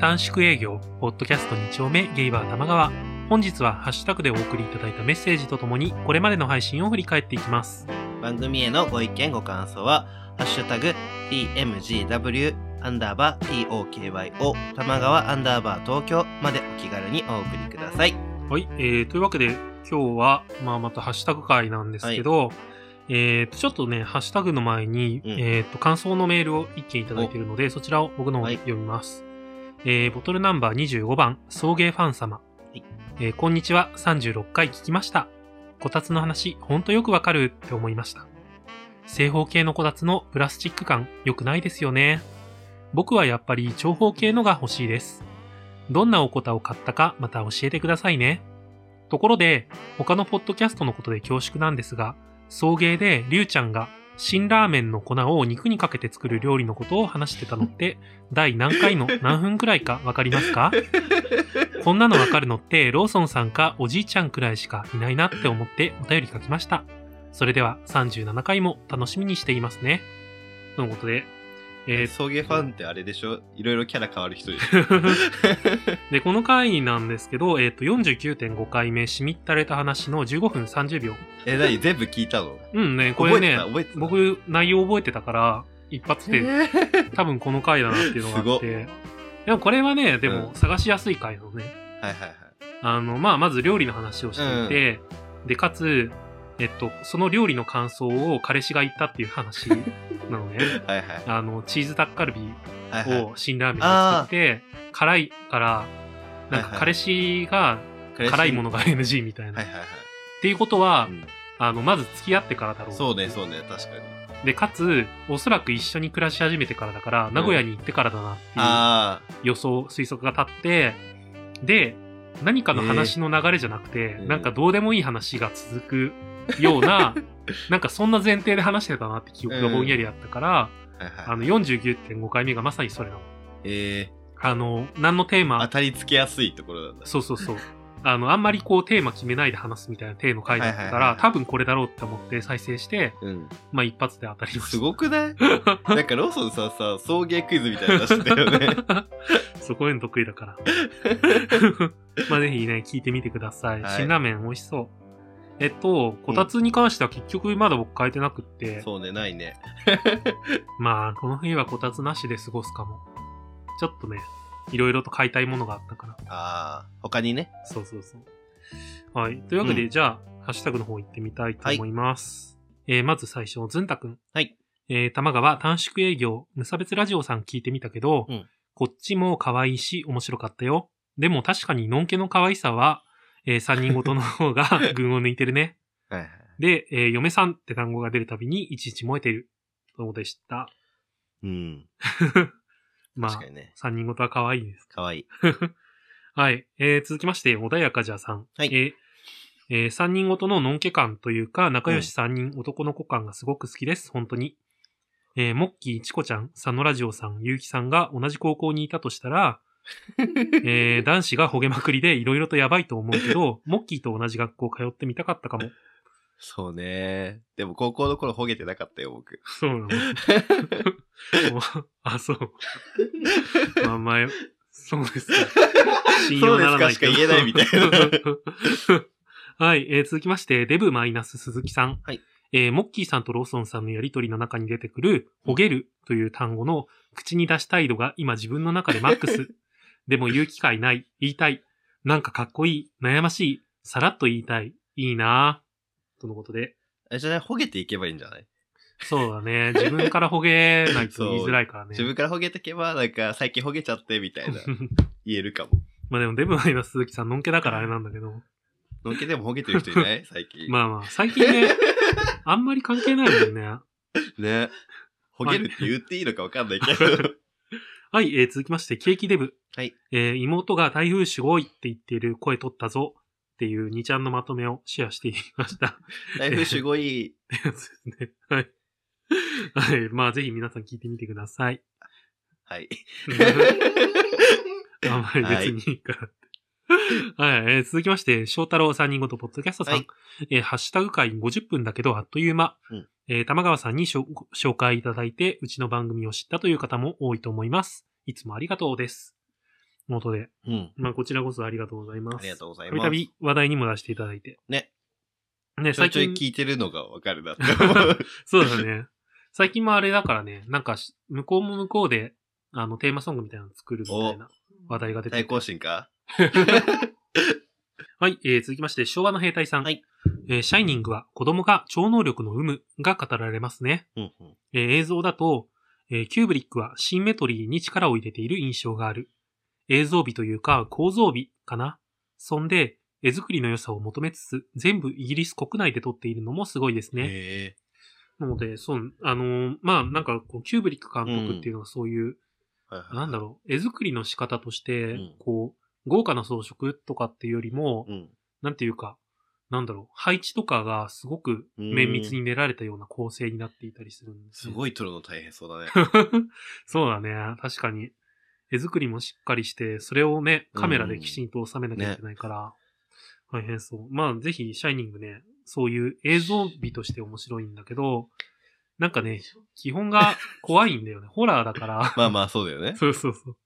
短縮営業、ポッドキャスト2丁目、ゲイバー玉川。本日はハッシュタグでお送りいただいたメッセージとともに、これまでの配信を振り返っていきます。番組へのご意見ご感想は、ハッシュタグ、tmgw、アンダーバー、tokyo、玉川アンダーバー東京までお気軽にお送りください。はい、えー、というわけで、今日は、まあ、またハッシュタグ会なんですけど、えーと、ちょっとね、ハッシュタグの前に、うんえーと、感想のメールを一件いただいているので、そちらを僕の方ではい読みます。えー、ボトルナンバー25番、送迎ファン様。いえーこんにちは、36回聞きました。こたつの話、ほんとよくわかるって思いました。正方形のこたつのプラスチック感、良くないですよね。僕はやっぱり長方形のが欲しいです。どんなおこたを買ったか、また教えてくださいね。ところで、他のポッドキャストのことで恐縮なんですが、送迎でりゅうちゃんが辛ラーメンの粉を肉にかけて作る料理のことを話してたのって、第何回の何分くらいかわかりますか？こんなのわかるのって、ローソンさんかおじいちゃんくらいしかいないなって思ってお便り書きました。それでは37回も楽しみにしていますね。とのことで、えー送迎ファンってあれでしょ？いろいろキャラ変わる人でし で、この回なんですけど、えっ、と、49.5回目、しみったれた話の15分30秒。ょえ、何？全部聞いたの？うんね、これね、僕、内容覚えてたから、一発で、えー。多分この回だなっていうのがあっ。すて。でもこれはね、でもうん。探しやすい回のね。はいはいはい。あの、まあ、まず料理の話をしていて、で、かつ、えっと、その料理の感想を彼氏が言ったっていう話 なのね。はいはい。あの、チーズタッカルビはいはいを辛ラーメンで作って、辛いから、なんかはいはい彼氏が辛いものが NG みたいな。はいはいはい。っていうことは、うんあの、まず付き合ってからだろう。そうね、そうね、確かに。で、かつ、おそらく一緒に暮らし始めてからだから、名古屋に行ってからだなっていうあ予想、推測が立って、で、何かの話の流れじゃなくて、うんなんかどうでもいい話が続くような、なんかそんな前提で話してたなって記憶がぼんやりあったから、あ。はいはい。あの、49.5回目がまさにそれなの。えあの、何のテーー、当マ、たりつけやすいところなんだ。そうそうそう。あの、あんまりこうテーマ決めないで話すみたいなテーマ回だったから、はいはいはいはい多分これだろうって思って再生して、うん。まあ一発で当たりました。すごくない？なんかローソンさんさ、送迎クイズみたいなの出してたよね。そこへの得意だから。まあぜひね、聞いてみてください。はい辛ラーメン美味しそう。えっと、こたつに関しては結局まだ僕変えてなくって、そうね、ないね。まあこの冬はこたつなしで過ごすかも。ちょっとね、いろいろと買いたいものがあったから。ああ、他にね。そうそうそう。はい。というわけで、うんじゃあ、ハッシュタグの方行ってみたいと思います。えー、まず最初、ずんたくん。はい。えー、玉川短縮営業、無差別ラジオさん聞いてみたけど、うんこっちも可愛いし面白かったよ。でも確かにのんけの可愛さは、えー、三人ごとの方が 群を抜いてるね。はいはい。で、えー、嫁さんって単語が出るたびにいちいち燃えてる。そうでした。うん。まあね。三人ごとは可愛いです。かわいい。はい。えー、続きまして、穏やかじゃさん。はいえーえー三人ごとののんけ感というか、仲良し三人男の子感がすごく好きです。本当に。えーモッキー、チコちゃん、佐野ラジオさん、ゆうきさんが同じ高校にいたとしたら、えー男子がほげまくりで色々とやばいと思うけど、モッキーと同じ学校通ってみたかったかも。そうね。でも高校の頃ほげてなかったよ、僕。そうなの？あ、そう。まあまあ、そうですか。信用ならないそうですかしか言えないみたいな。はい、えー続きまして、デブマイナス鈴木さん。はい。えーモッキーさんとローソンさんのやりとりの中に出てくる、ほげるという単語の口に出したい度が今自分の中でマックス。でも言う機会ない。言いたい。なんかかっこいい。悩ましい。さらっと言いたい。いいなぁ。とのことで。あれじゃないほげていけばいいんじゃない？そうだね。自分からほげないと言いづらいからね。自分からほげてけば、なんか、最近ほげちゃって、みたいな、言えるかも。まあでもデブマイナス鈴木さん、のんけだからあれなんだけど。のんけでもほげてる人いない？最近。まあまあ、最近ね、あんまり関係ないもんね。ね。ほげるって言っていいのかわかんないけど。はい、えー続きまして、ケーキデブ。はい。えー妹が台風すごいって言っている声取ったぞっていう2ちゃんのまとめをシェアしていました。台風すごい。ってやつですね。はい。はい。まあ、ぜひ皆さん聞いてみてください。はい。あんまり別にいいからって。はい、えー続きまして、翔太郎三人ごとポッドキャストさん。はいえーハッシュタグ会50分だけどあっという間。うんえー玉川さんにしょ紹介いただいて、うちの番組を知ったという方も多いと思います。いつもありがとうです。元で。うん。まあ、こちらこそありがとうございます。ありがとうございたびます。たび話題にも出していただいて。ね。ね、ちょいちょい最近、聞いてるのがわかるなって思う。そうだね。最近もあれだからね、なんかし、向こうも向こうで、あの、テーマソングみたいなの作るみたいな話題が出て対て。抗心か？はい、えー、続きまして、昭和の兵隊さん。はいえーシャイニングは子供が超能力の有無が語られますね。うんうん。えー映像だと、えーキューブリックはシンメトリーに力を入れている印象がある。映像美というか構造美かな。そんで、絵作りの良さを求めつつ、全部イギリス国内で撮っているのもすごいですね。へなので、そう、あのーまあ、なんかこう、キューブリック監督っていうのはそういう、え。はいはいなんだろう、絵作りの仕方として、うんこう、豪華な装飾とかっていうよりも、うん。なんていうか、なんだろう、配置とかがすごく綿密に練られたような構成になっていたりするんですすね、ごい撮るの大変そうだね。そうだね。確かに。絵作りもしっかりして、それをね、カメラできちんと収めなきゃいけないから、大変そう。まあ、ぜひ、シャイニングね、そういう映像美として面白いんだけど、なんかね、基本が怖いんだよね。ホラーだから。まあまあ、そうだよね。そうそうそう。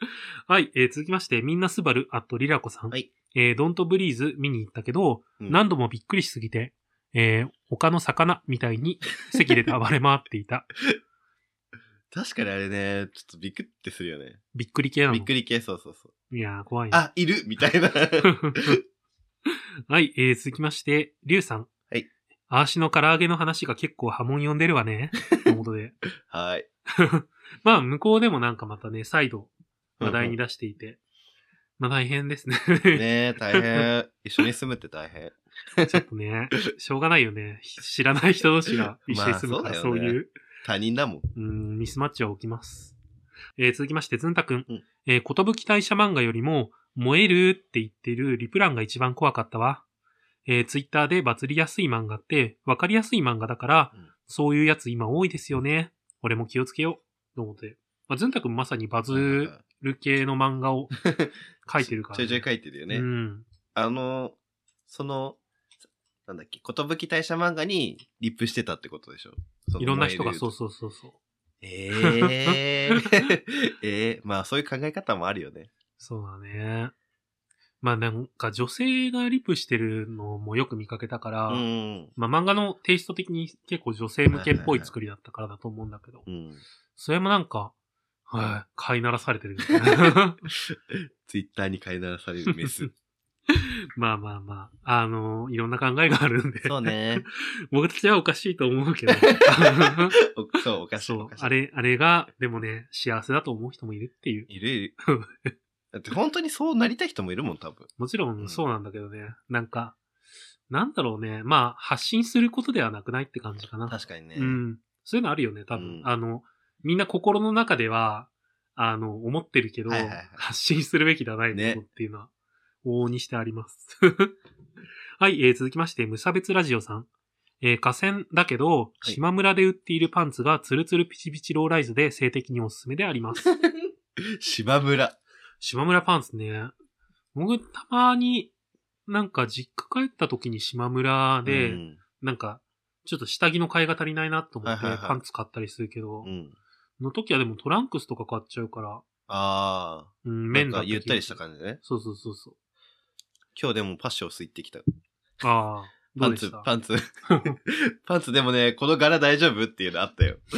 はい、えー続きまして、みんなスバル、あっとリラコさん。はい。えードントブリーズ見に行ったけど、うん何度もびっくりしすぎて、えー他の魚みたいに席で暴れ回っていた。確かにあれね、ちょっとびっくってするよね。びっくり系なの。びっくり系、そうそうそう。いやー、怖いね。あ、いるみたいな。はい、えー、続きまして、リュウさん。はい。アーシの唐揚げの話が結構波紋呼んでるわね。とことで。はい。まあ、向こうでもなんかまたね、再度話題に出していて。まあ大変ですね。ねえ、大変。一緒に住むって大変。ちょっとね、しょうがないよね。知らない人同士が 一緒に住むから、まあそうねそういう、他人だもん。うん、ミスマッチは起きます。えー続きまして、ずんたくん。うんえー、ことぶき大社漫画よりも、燃えるって言ってるリプランが一番怖かったわ。えー、ツイッターでバズりやすい漫画って、わかりやすい漫画だから、うんそういうやつ今多いですよね。俺も気をつけよう。と思って。まあ、ずんたくんまさにバズる系の漫画を書いてるから、ちょいちょい書いてるよね。うん。あの、その、なんだっけ、ことぶき大社漫画にリップしてたってことでしょ？いろんな人がう。そうそうそうそう。え えー、ええまあそういう考え方もあるよね。そうだね。まあなんか女性がリプしてるのもよく見かけたから、うん。まあ漫画のテイスト的に結構女性向けっぽい作りだったからだと思うんだけど、うん。それもなんか、はい、飼いならされてる。ツイッターに飼いならされるメス。まあまあまあ、あのいろんな考えがあるんで、そうね。僕たちはおかしいと思うけど、おそう、おかしい。そうあれ、あれが、でもね、幸せだと思う人もいるっていう。いるいる。だって本当にそうなりたい人もいるもん、多分。もちろうんんそうなんだけどね、なんか、なんだろうね、まあ、発信することではなくないって感じかな。確かにね。うん。そういうのあるよね、多分。うんあの、みんな心の中では、あの、思ってるけど、はいはいはい発信するべきではないねことっていうのは、往々にしてあります。はい、えー続きまして、無差別ラジオさん。えー河川だけど、い島村で売っているパンツがツルツルピチピチローライズで性的におすすめであります。島村。島村パンツね。僕、たまに、なんか実家帰った時に島村で、うん。なんか、ちょっと下着の買いが足りないなと思ってはいはいはいパンツ買ったりするけど、うん。の時はでもトランクスとか買っちゃうから、あうん、あ。な面だんかゆったりしたじ。感じね。そうそうそうそう。今日でもパッションス行ってきた。ああ、どパンツパンツ。パンツでもね、この柄大丈夫っていうのあったよ。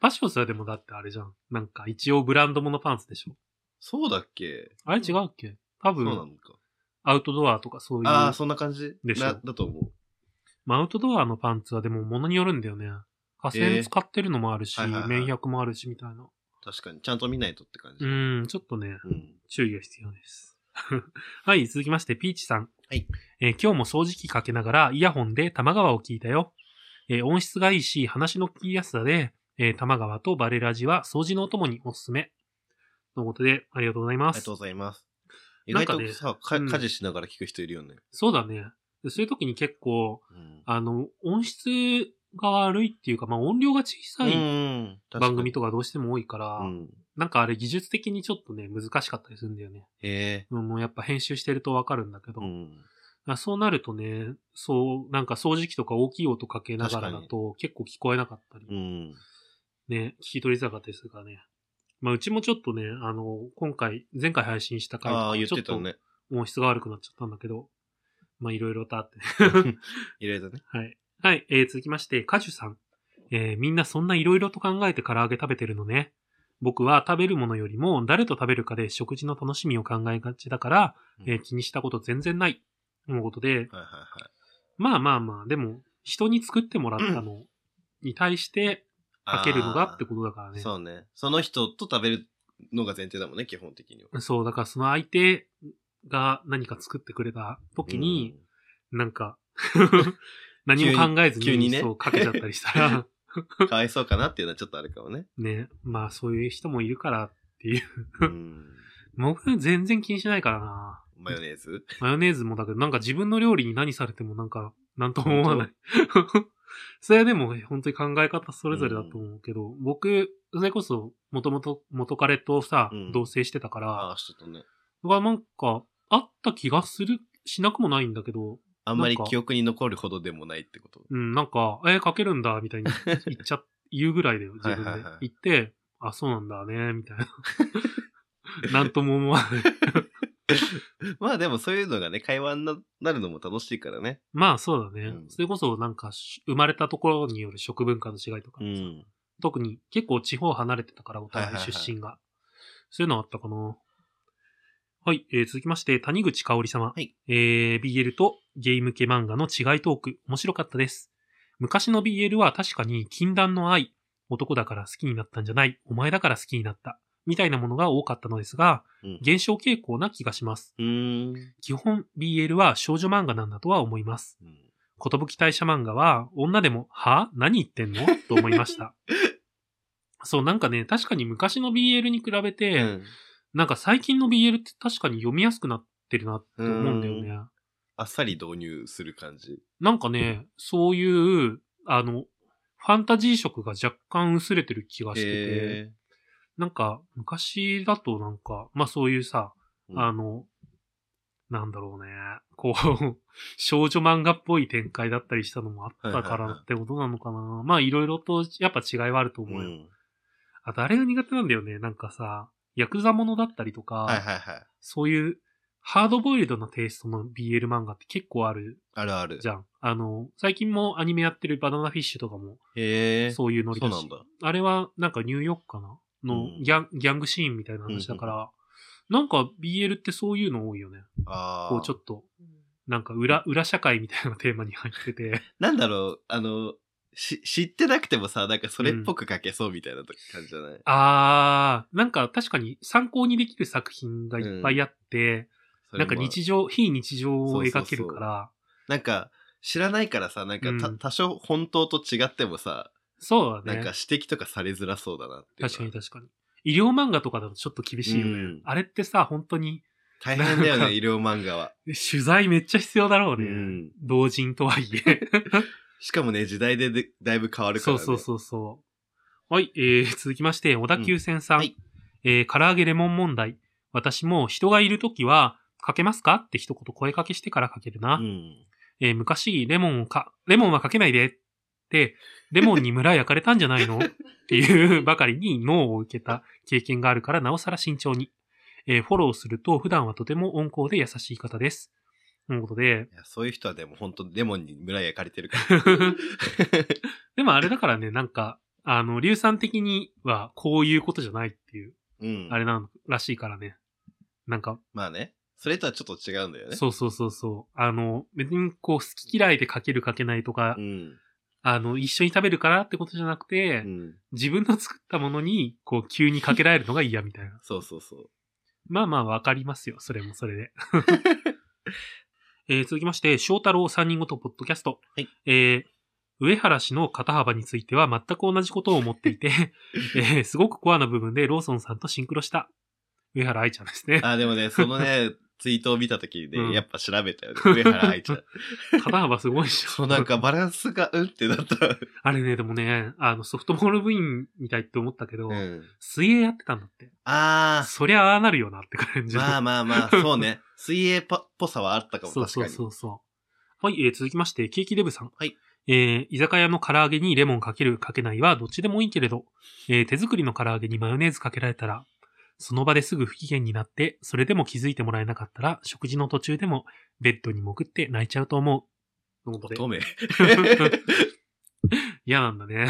パッションスはでもだってあれじゃん。なんか一応ブランド物パンツでしょ。そうだっけ？あれ違うっけ？多そうな分、のか。アウトドアとかそういう。ああ、そんな感じ？でしょなだと思う。まあ、アウトドアのパンツはでも物によるんだよね。河川使ってるのもあるし、はいはいはい綿100もあるしみたいな。確かに。ちゃんと見ないとって感じ。う。ん、ちょっとね、うん。注意が必要です。はい、続きまして、ピーチさん。はい。えー今日も掃除機かけながらイヤホンで玉川を聞いたよ。えー音質がいいし、話の聞きやすさで、えー玉川とバレラジは掃除のお供におすすめ。ということで、ありがとうございますありがとう。ございます。意なんかね外とさ、かうん家事しながら聞く人いるよね。そうだね。でそういう時に結構、うん。あの、音質が悪いっていうか、まあ音量が小さいうん番組ととかどうしても多いから、うん。なんかあれ技術的にちょっとね、難しかったりするんだよね。へえ。うんもうやっぱ編集してるとわかるんだけど、うん。あそうなるとね、そう、なんか掃除機とか大きい音かけながらだと結構聞こえなかったり、うん。ね、聞き取りづらかったりするからね。まあ、うちもちょっとね、あの、今回、前回配信した回とああ、か、ちょっと。音質が悪くなっちゃったんだけど、まあ、いろいろとあって。いろいろね。はい。はい、えー、続きまして、カジュさん。えー、みんなそんないろいろと考えて唐揚げ食べてるのね。僕は食べるものよりも誰と食べるかで食事の楽しみを考えがちだから、えー気にしたこと全然ない。とのことで、はいはいはい。まあまあまあ、でも、人に作ってもらったのに対してかけるのがってことだからね。そうね。その人と食べるのが前提だもんね、基本的には。そう、だからその相手が何か作ってくれた時に、なんか、何も考えずに急にねそうかけちゃったりしたら、うん、かわいそうかなっていうのはちょっとあるかもね。ね、まあそういう人もいるからっていう。うん。僕は全然気にしないからな。マヨネーズ？マヨネーズもだけど、なんか自分の料理に何されてもなんか、なんとも思わない。それはでも本当に考え方それぞれだと思うけど、僕、それこそ元々元彼とさ、うん同棲してたから、ああ、ちょっとね。だからなんか、あった気がする、しなくもないんだけど、あんまり記憶に残るほどでもないってこと？うん、なんか、えー、かけるんだ、みたいに 言っちゃ、言うぐらいだよ、自分で。はいはいはい言って、あ、そうなんだね、みたいな。なんとも思わない。まあでもそういうのがね、会話にななるのも楽しいからね。まあそうだね。うんそれこそなんかし、生まれたところによる食文化の違いとか、うん。特に結構地方離れてたから、お互いはいはいはい出身が。そういうのあったかな。はい、えー続きまして、谷口香織様。はいえー BL とゲーム系漫画の違いトーク、面白かったです。昔の BL は確かに禁断の愛、男だから好きになったんじゃない、お前だから好きになった、みたいなものが多かったのですが、うん減少傾向な気がします。基本 BL は少女漫画なんだとは思います。うん寿大社漫画は女でも、は何言ってんの？と思いました。そう、なんかね、確かに昔の BL に比べて、うんなんか最近の BL って確かに読みやすくなってるなって思うんだよね。あっさり導入する感じ。なんかね、そういう、あの、ファンタジー色が若干薄れてる気がしてて、へなんか昔だとなんか、まあそういうさ、うんあの、なんだろうね、こう、少女漫画っぽい展開だったりしたのもあったからってことなのかな。まあいろいろとやっぱ違いはあるとー思うよ。んあとあれが苦手なんだよね。なんかさ、ヤクザものだったりとか、はいはいはい。そういうハードボイルドなテイストの BL 漫画って結構あるあるある。じゃん。あの、最近もアニメやってるバナナフィッシュとかもへえ。そういうノリだし。そうなんだ。あれはなんかニューヨークかな？のうんギャン,、ギャングシーンみたいな話だから、なんか BL ってそういうの多いよね。ああ。こうちょっと、なんか裏、裏社会みたいなテーマに入ってて。なんだろう、あの、し、知ってなくてもさ、なんかそれっぽく書けそうみたいな感じじゃない、あー、なんか確かに参考にできる作品がいっぱいあって、なんか日常、非日常を描けるから、なんか、知らないからさ、なんかた、うん多少本当と違ってもさ、そうだね。なんか指摘とかされづらそうだなって。確かに確かに。医療漫画とかだとちょっと厳しいよね。うんあれってさ、本当に、大変だよね、医療漫画は。取材めっちゃ必要だろうね。うん同人とはいえ。しかもね、時代ででだいぶ変わるからね。そうそうそうそう。はい、えー、続きまして、小田急線さん。うんはいえー、唐揚げレモン問題。私も人がいるときは、かけますか？って一言声かけしてからかけるな。うん。えー昔、レモンをか、レモンはかけないでって、レモンに村焼かれたんじゃないの？っていうばかりにノーを受けた経験があるから、なおさら慎重に。えーフォローすると、普段はとても温厚で優しい方です。ということで、そういう人はでも本当レモンに村焼かれてるから。でもあれだからね、なんか、あの、硫酸的にはこういうことじゃないっていう、うん。あれなのらしいからね。なんか、まあね。それとはちょっと違うんだよね。そうそうそうそう。あの、別にこう、好き嫌いでかけるかけないとか、うん。あの、一緒に食べるからってことじゃなくて、うん。自分の作ったものに、こう、急にかけられるのが嫌みたいな。そうそうそう。まあまあ、わかりますよ。それもそれで。えー続きまして、翔太郎三人ごとポッドキャスト。はいえー上原氏の肩幅については全く同じことを思っていて、えーすごくコアな部分でローソンさんとシンクロした。上原愛ちゃんですね。あ、でもね、そのね、ツイートを見たときにね、うんやっぱ調べたよね。上原愛ちゃん。肩幅すごいっしょ。そう、なんかバランスが、うんってなった。あれね、でもね、あの、ソフトボール部員みたいって思ったけど、うん。水泳やってたんだって。あそりゃああなるよなって感じー、まあまあまあ、そうね。水泳っぽっぽさはあったかも、そう確かに。そうそうそう。はい、えー続きまして、ケーキデブさん。はい。えー居酒屋の唐揚げにレモンかけるかけないはどっちでもいいけれど、えー手作りの唐揚げにマヨネーズかけられたら、その場ですぐ不機嫌になって、それでも気づいてもらえなかったら、食事の途中でもベッドに潜って泣いちゃうと思う。乙女。嫌なんだね。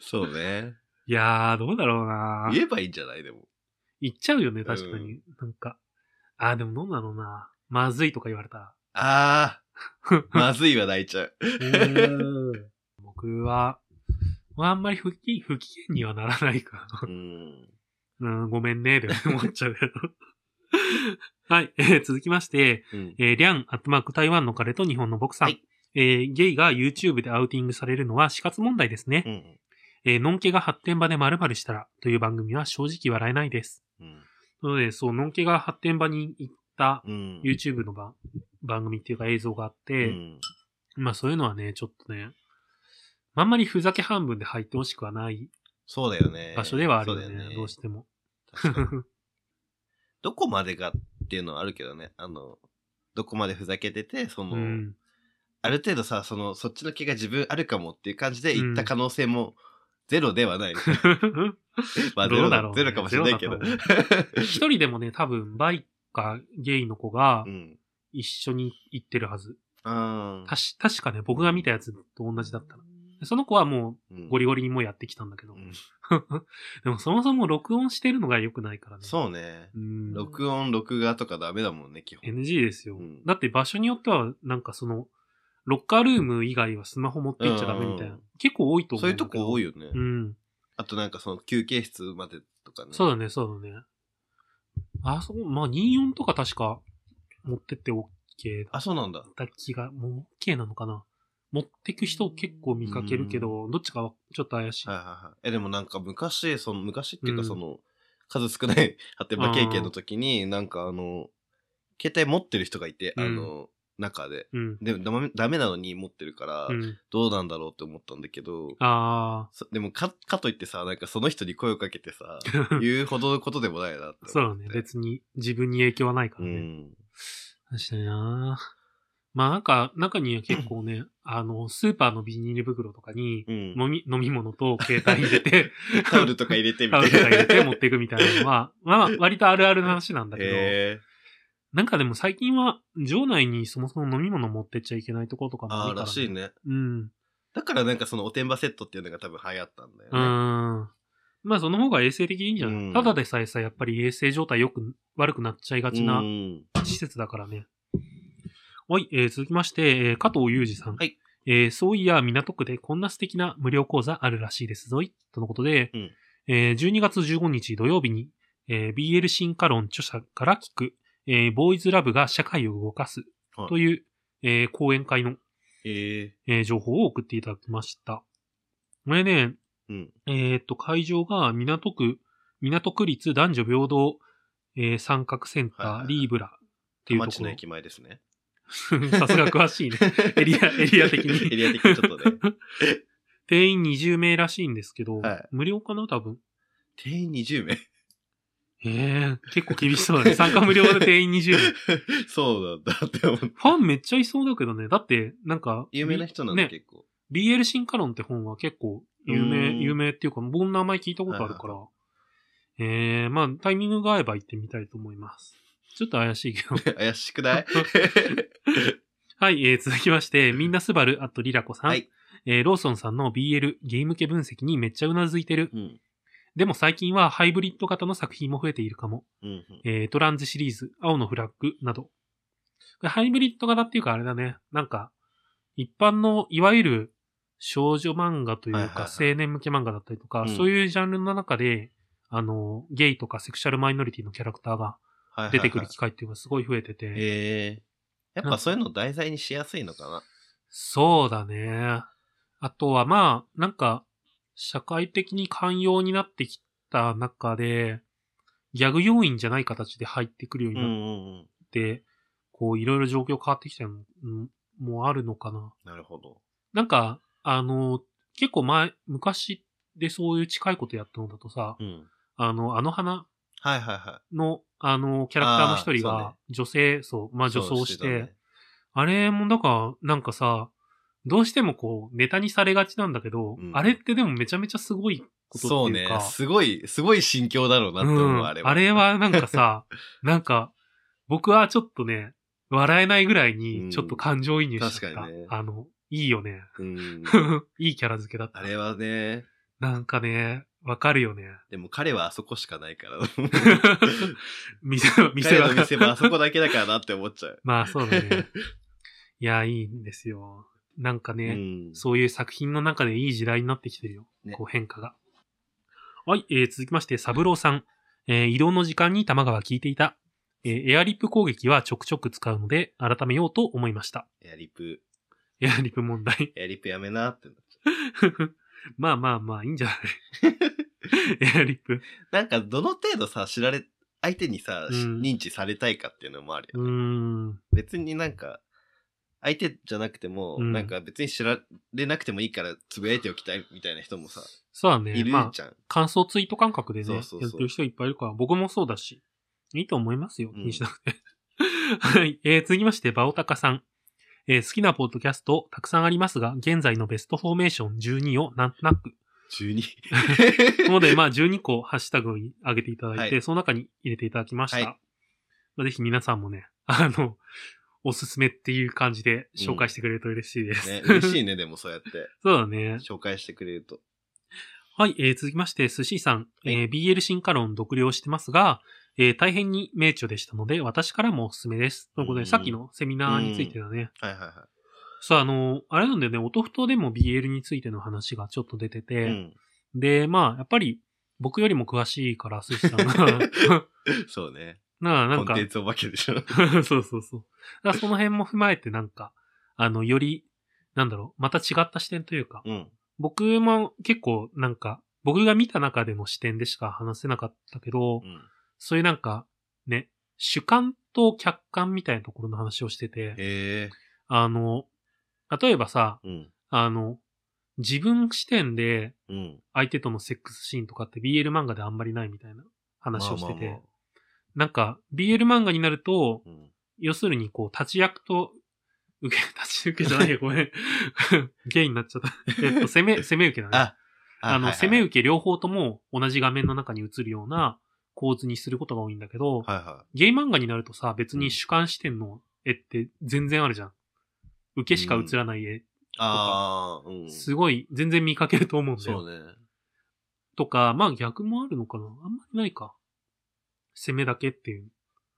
そうね。いやー、どうだろうな言えばいいんじゃない？でも。言っちゃうよね、確かに。なんか。あー、でもどうだろうなまずいとか言われたら。あー、まずいは泣いちゃう。僕は、まあ、あんまり不機不機嫌にはならないかな。うん。うん、ごめんね、で 思っちゃう。はい、えー続きまして、うん。えーリャン、アットマーク台湾の彼と日本のボクさん。はいえーゲイが YouTube でアウティングされるのは死活問題ですね。うん。えー、のんけが発展場で〇〇したらという番組は正直笑えないです。うん。なので、そう、のんけが発展場に行ったうん。YouTube の番番組っていうか映像があっうて、ん。まあそういうのはね、ちょっとね、あんまりふざけ半分で入ってほしくはないそうだよね。場所ではあるよね、そうだどうしても。どこまでがっていうのはあるけどね。あの、どこまでふざけてて、その、うん。ある程度さ、その、そっちの気が自分あるかもっていう感じで言った可能性もゼロではない、ね まあゼロだろうねゼロかもしれないけど。一人でもね、多分、バイかゲイの子がうん。一緒に行ってるはず。あたし、確かね、僕が見たやつと同じだったな。でその子はもーうゴリゴリにもうやってきたんだけど。うん でもそもそも録音してるのが良くないからね。そうね。うん。録音、録画とかダメだもんね、基本。NG ですよ。うんだって場所によっては、なんかその、ロッカールーム以外はスマホ持っていっちゃダメみたいな。うん結構多いと思そううんいう。とこ多いよね。うん。あとなんかその休憩室までとかね。そうだね、そうだね。あ、そう、まあ24とか確か持ってって OK だあ、そうなんだ。った気が、もう OK なのかな。持ってく人結構見かけるけど、どっちかはちょっと怪しい。はいはいはい。え、でもなんか昔、その、昔っていううんかその、数少ない発展場経験の時に、なんかあの、携帯持ってる人がいて、うんあの、中で。うん。でもダメなのに持ってるから、うん。どうなんだろうって思ったんだけど、あそでもか、かといってさ、なんかその人に声をかけてさ、あ。言うほどのことでもないなってそうだね。別に自分に影響はないからね。うん。確かになまあなんか、中には結構ね、あの、スーパーのビニール袋とかに、うん。飲み、飲み物と携帯入れて、タオルとか入れてみタたいな。オルとか入れて持っていくみたいなのは、まあ割とあるあるな話なんだけど、へなんかでも最近は、場内にそもそも飲み物持ってっちゃいけないところとかー。ああ、も多いから、らしい。ね。うん。だからなんかそのおてんばセットっていうのが多分流行ったんだようね。ん。まあその方が衛生的でいいんじゃない、うんただでさえさ、やっぱり衛生状態よく、悪くなっちゃいがちなうん施設だからね。はい、えー続きまして、えー加藤裕二さん。はい。えーそういや、港区でこんな素敵な無料講座あるらしいですぞい。とのことで、うんえー12月15日土曜日に、えー BL 進化論著者から聞く、えーボーイズラブが社会を動かすはいという、えー講演会の、へえ。えー情報を送っていただきました。これね、うん。えーっと、会場が港区、港区立男女平等、えー参画センター、はいはいはいリーブラっていうところ。町の駅前ですね。さすが詳しいね。エリア、エリア的に。エリア的にちょっとね。定員20名らしいんですけど、はい無料かな多分？定員20名？ええ結構厳しそうだね。参加無料で定員20名。そうなんだって思う。ファンめっちゃいそうだけどね。だって、なんか、有名な人なんだ、ね、結構。BL 進化論って本は結構有う名、ん有名っていうか、僕の名前聞いたことあるから、ええまあ、タイミングが合えば行ってみたいと思います。ちょっと怪しいけど。怪しくない？はい、えー続きまして、みんなすばる、あとリラコさん。はいえーローソンさんの BL ゲーム系分析にめっちゃうなずいてる。うん。でも最近はハイブリッド型の作品も増えているかも。うんうん。えートランズシリーズ、青のフラッグなど。ハイブリッド型っていうかあれだね。なんか、一般のいわゆる少女漫画というか青年向け漫画だったりとか、うんそういうジャンルの中で、あの、ゲイとかセクシャルマイノリティのキャラクターが出てくる機会っていうのがすごい増えてて。へえ。やっぱそういうのを題材にしやすいのかな。そうだね。あとはまあ、なんか、社会的に寛容になってきた中で、ギャグ要因じゃない形で入ってくるようになっうんうんうん。て、こう、いろいろ状況変わってきたのうんもあるのかな。なるほど。なんか、あの、結構前、昔でそういう近いことやったのだとさ、うん。あの、あの花はいはいはの、あの、キャラクターの一人あーそうねが、女性、そう、まあい。女装して、そうたねあれも、だから、なんかさ、どうしてもこう、ネタにされがちなんだけど、うんあれってでもめちゃめちゃすごいことそうねっていうか。。すごい、すごい心境だろうなって思う、うんあれは。あれはなんかさ、なんか、僕はちょっとね、笑えないぐらいうんにちょっと感情移入しちゃった。確かにねあの、いいよね。うん。いいキャラ付けだった。あれはね、なんかね、わかるよね。でも彼はあそこしかないから。店は、店は。店はあそこだけだからなって思っちゃう。まあそうだね。いや、いいんですよ。なんかうね、ん。そういう作品の中でいい時代になってきてるよ。ねこう変化が。はい、えー続きまして、サブローさん。えー移動の時間に玉川聞いていた。えーエアリップ攻撃はちょくちょく使うので、改めようと思いました。エアリップ、エアリップ問題。エアリップやめなってなっちゃう。まあまあまあ、いいんじゃない？エアリップ。なんか、どの程度さ、知られ、相手にさ、しうん認知されたいかっていうのもあるようーね。ん。別になんか、相手じゃなくても、うんなんか別に知られなくてもいいからつぶやいておきたいみたいな人もさ、そうだね。いるまあ、じゃん。感想ツイート感覚でね、そうそうそうやってる人いっぱいいるから、僕もそうだし、いいと思いますよ。うん気にしなくて。はい。えー、続きまして、バオタカさん。えー好きなポッドキャストたくさんありますが、現在のベストフォーメーション12をなんとなく。12。なので、まあ、12個ハッシュタグに上げていただいて、はいその中に入れていただきました。はいまあ、ぜひ皆さんもね、あの、おすすめっていう感じで紹介してくれると嬉しいです。ね、嬉しいね、でもそうやって そうだね。紹介してくれると。はい、えー続きまして、寿司さん、えー BL 進化論読了してますが、えー大変に名著でしたので、私からもおすすめです。ということで、うんさっきのセミナーについてだね。はいはいはさあ、あの、あれなんだよね、音ふとでも BL についての話がちょっと出てい。て、うん。で、まあ、やっぱり、僕よりも詳しいから、寿司さんが、そうね。なあ、なんかコンテ、ンツお化けでしょ。そうそうそう。だその辺も踏まえて、なんか、あの、より、なんだろう、また違った視点というか、うん。僕も結構、なんか、僕が見た中での視点でしか話せなかったけど、うん。そういうなんか、ね、主観と客観みたいなところの話をしてて。あの、例えばさ、うん。あの、自分視点でうん。相手とのセックスシーンとかって BL 漫画であんまりないみたいな話をしてて、まあまあまなんか BL 漫画になると、あうん要するにこう、立ち役と、受け、立ち受けじゃないよ、ごめん。ゲイになっちゃった。えっと、攻め、攻め受けだね。あ、あの、攻め受け両方とも同じ画面の中に映るような構図にすることが多いんだけど、はいはゲイ漫画になるとさ、別に主観視点の絵って全然あるじゃん。受けしか映らない絵、い。ああ、うん。すごい、全然見かけると思うんだよ。そうね。とか、まあ逆もあるのかなあんまりないか。攻めだけっていう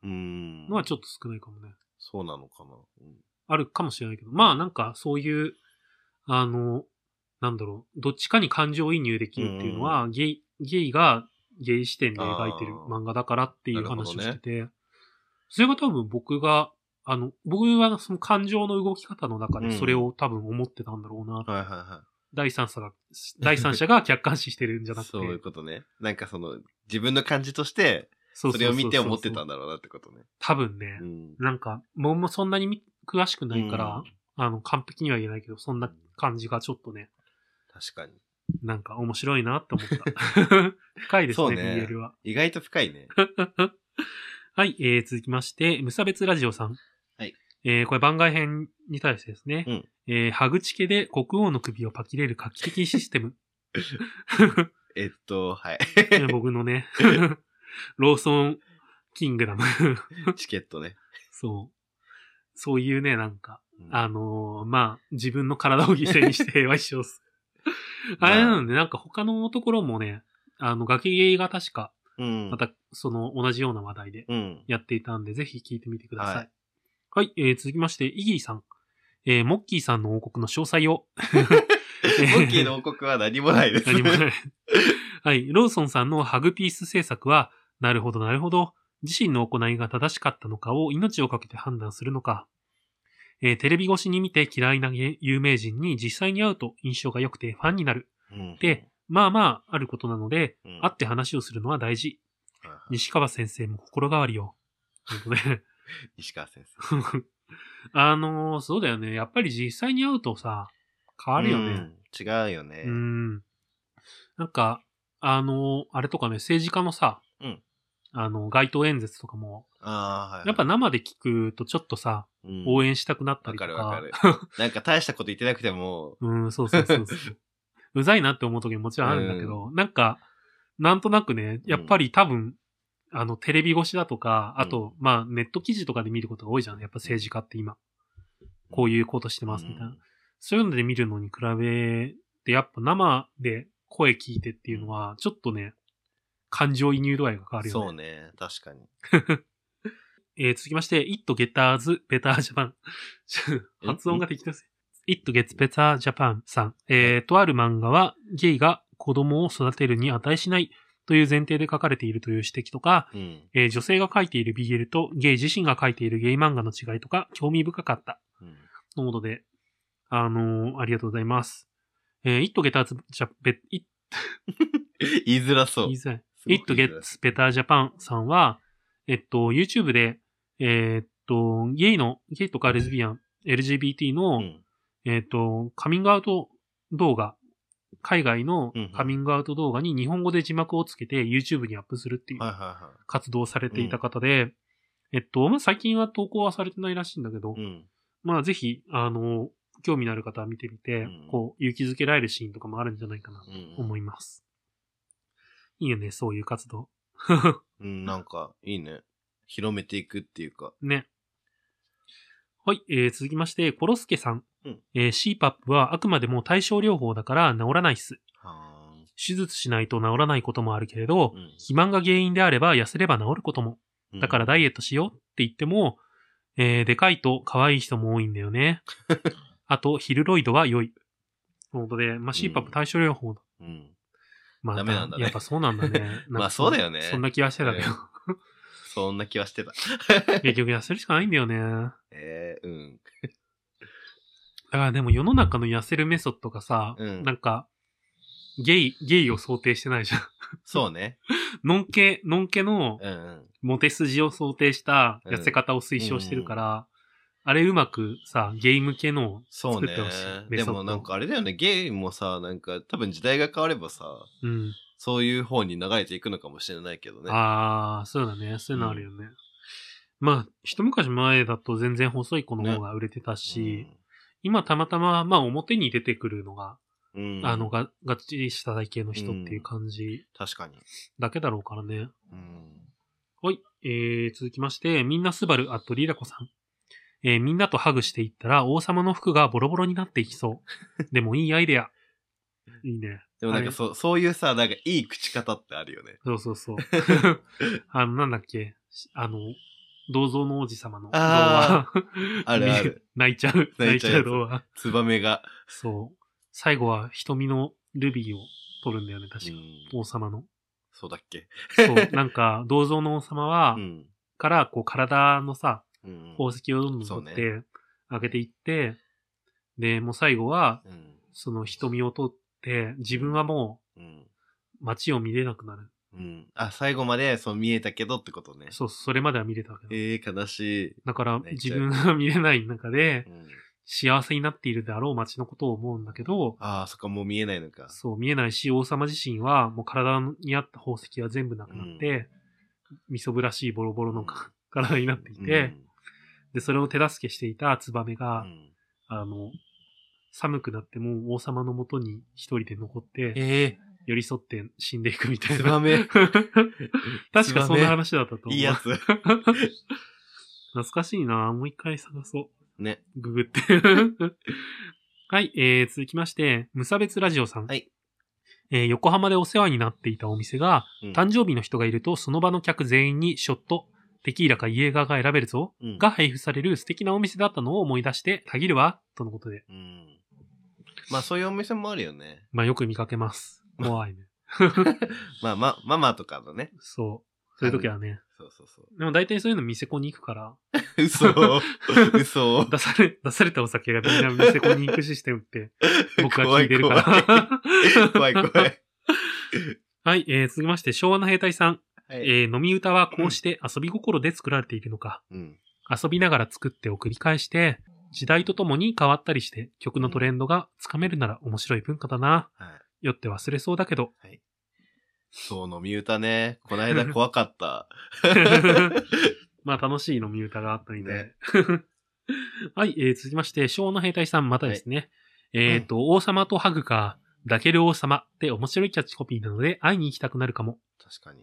うん。のはちょっと少ないかもね。そうなのかな。うんあるかもしれないけど、まあなんかそういう、あの、なんだろう、どっちかに感情移入できるっていうのは、ゲイ、ゲイがゲイ視点で描いてる漫画だからっていう話をしてて、それが多分僕が、あの、僕はその感情の動き方の中でそれを多分思ってたんだろうな。はいはいは第三者が、第三者が客観視してるんじゃい。なくて。そういうことね。なんかその、自分の感じとして、そそれを見て思ってたんんだろうなってことね。多分ね、うん。なんか、僕もそんなにみ詳しくないから、うんあの、完璧には言えないけど、そんな感じがちょっとね、確かに。なんか面白いなって思った。深いですね、ね BL は。意外と深いね。はい、えー、続きまして、無差別ラジオさん。はい。えー、これ番外編に対してですね。うんえー、ハグチケで国王の首をパキれる画期的システム。えっと、はい。えー僕のね、ローソンキングダム。チケットね。そう。そういうね、なんか、うんあのーまあ、自分の体を犠牲にして平和一生する。あれなので、なんか他のところもね、あの、崖ゲイが確か、うん。また、その、同じような話題でうん。やっていたんで、ぜひ聞いてみてください。ははいい、えー、続きまして、イギーさん。えー、モッキーさんの王国の詳細を。モッキーの王国は何もないです。何もない。はい、ローソンさんのハグピース制作は、なるほど、なるほど。自身の行いが正しかったのかを命をかけて判断するのか。えーテレビ越しに見て嫌いな芸有名人に実際に会うと印象が良くてファンになる。うんで、まあまああることなので、うん会って話をするのは大事。西川先生も心変わりよ。ということで 西川先生。あのーそうだよね。やっぱり実際に会うとさ、変わるよね。うん違うよね。うん。なんか、あのーあれとかね、政治家のさ、うんあの、街頭演説とかも、ああ、はい。やっぱ、生で聞くとちょっとさ、うん応援したくなったわりとか。かるわかる。なんか大したこと言ってなくても、うん、そうそうそうそう。うざいなって思う時ももちろんあるんだけど、なんか、なんとなくね、やっぱり多分、あの、テレビ越しだとか、あと、まあ、ネット記事とかで見ることが多いじゃん。やっぱ政治家って今。こういうことしてますみたいな。うんそういうので見るのに比べて、やっぱ生で声聞いてっていうのは、ちょっとね、感情移入度合いが変わるよね。そうね、確かに。えー続きまして、It Gets Better Japan。発音が適当です。It Gets Better Japan さん。えーとある漫画は、ゲイが子供を育てるに値しないという前提で書かれているという指摘とか、うん。えー女性が書いている BL とゲイ自身が書いているゲイ漫画の違いとか、興味深かった。うんのことで、あのーありがとうございます。えー、It Better, It 言いづらそう言い。づらい。It Gets Better Japan さんは、えっと、YouTube で、えーっと、ゲイの、ゲイとかレズビアン、LGBT の、うん。えーっと、カミングアウト動画、海外のカミングアウト動画に日本語で字幕をつけて YouTube にアップするっていう活動をされていた方で、えっと、まあ、最近は投稿はされてないらしいんだけど。うん。まあ、ぜひ、あの、興味のある方は見てみて、うんこう、勇気づけられるシーンとかもあるんじゃないかなとうん。思います。いいよね、そういう活動。うん、なんか、いいね。広めていくっていうか。ね。はい、えー、続きまして、コロスケさん。うんえー、CPAP はあくまでも対症療法だから治らないっす。は手術しないと治らないこともあるけれどー、うん肥満が原因であれば痩せれば治ることも。うん。だからダイエットしようって言っても、えー、でかいと可愛い人も多いんだよね。あと、ヒルロイドは良い。ということで、まあ、CPAP 対症療法だ。うん。まあ、ダメなんだねやっぱそうなんだね。まあそうだよねそんな気はしてたけど。そんな気はしてた。結局痩せるしかないんだよね。えー、うん。だからでも世の中の痩せるメソッドがさ、うんなんか、ゲイ、ゲイを想定してないじゃん。そうね。ノンケ、ノンケのうんうん。モテ筋を想定した痩せ方を推奨してるから、あれうまくさ、ゲイ向けのをそうね作ってほしい。。メソッドでもなんかあれだよね、ゲイもさ、なんか多分時代が変わればさ、うん。そういう方に流れていくのかもしれないけどね。ああ、そうだね。そういうのあるよね。まあ、一昔前だと全然細い子の方が売れてたし、今たまたま、まあ表に出てくるのが、うん、うんあの、が、がっちりした体型の人っていう感じ確かに。だけだろうからね。うん。はい。えー、続きまして、みんなスバルアットリラコさん。えーみんなとハグしていったら王様の服がボロボロになっていきそう。でもいいアイデア。いいね。でもなんかそう、そういうさ、なんかいい口方ってあるよね。そうそうそう。あの、なんだっけ？あの、銅像の王子様の童あ話。あるあ る。泣いちゃう。泣いちゃう童話。ツバメが。そう。最後は瞳のルビーを取るんだよね、確か。うん王様の。そうだっけ？そう。なんか、銅像の王様は、うん。から、こう、体のさ、うん。宝石をどんどん取って、上げていって、で、もう最後は、うん。その瞳を取って、自分はもうん。う街を見れなくなる。うん。あ、最後までそう見えたけどってことね。そう、それまでは見れたわけど。ええー、悲しい。だから、自分が見れない中でう、ん。幸せになっているであろう街のことを思うんだけど、ああ、そっか、もう見えないのか。そう、見えないし、王様自身は、もう体にあった宝石は全部なくなって、みそぶらしいボロボロのか体になっていて、で、それを手助けしていたツバメうが、ん、あの、寒くなっても王様のもとに一人で残って、ええ寄り添って死んでいくみたいな。ツバメ 確かそんな話だったと思う。いいやつ。懐かしいなもう一回探そう。ね。ググって。はい、えー、続きまして、無差別ラジオさん。はい。えー横浜でお世話になっていたお店が、うん誕生日の人がいるとその場の客全員にショット、テキーラかイエーガーが選べるぞ、うんが配布される素敵なお店だったのを思い出して、たぎるわ、とのことで。うん。まあ、そういうお店もあるよね。まあよく見かけます。怖いね。まあ、ま、ママとかのね。そう。そういう時はね。そうそうそう。でも大体そういうの店子に行くから、嘘。嘘。出され、出されたお酒がみんな店子に行くシステムって、僕は聞いてるから。怖い怖い。怖い。はい、えー、続きまして、昭和の兵隊さん。はい。えー、飲み歌はこうして遊び心で作られているのか。うん。遊びながら作ってを繰り返して、時代とともに変わったりして、曲のトレンドがつかめるなら面白い文化だな。はい。よって忘れそうだけど、はい。そう、飲み歌ね。こないだ怖かった。まあ楽しい飲み歌があったりで。ね はい、えー、続きまして、昭和の兵隊さんまたですね。えっ、と、王様とハグか、抱ける王様って面白いキャッチコピーなので会いに行きたくなるかも。確かに。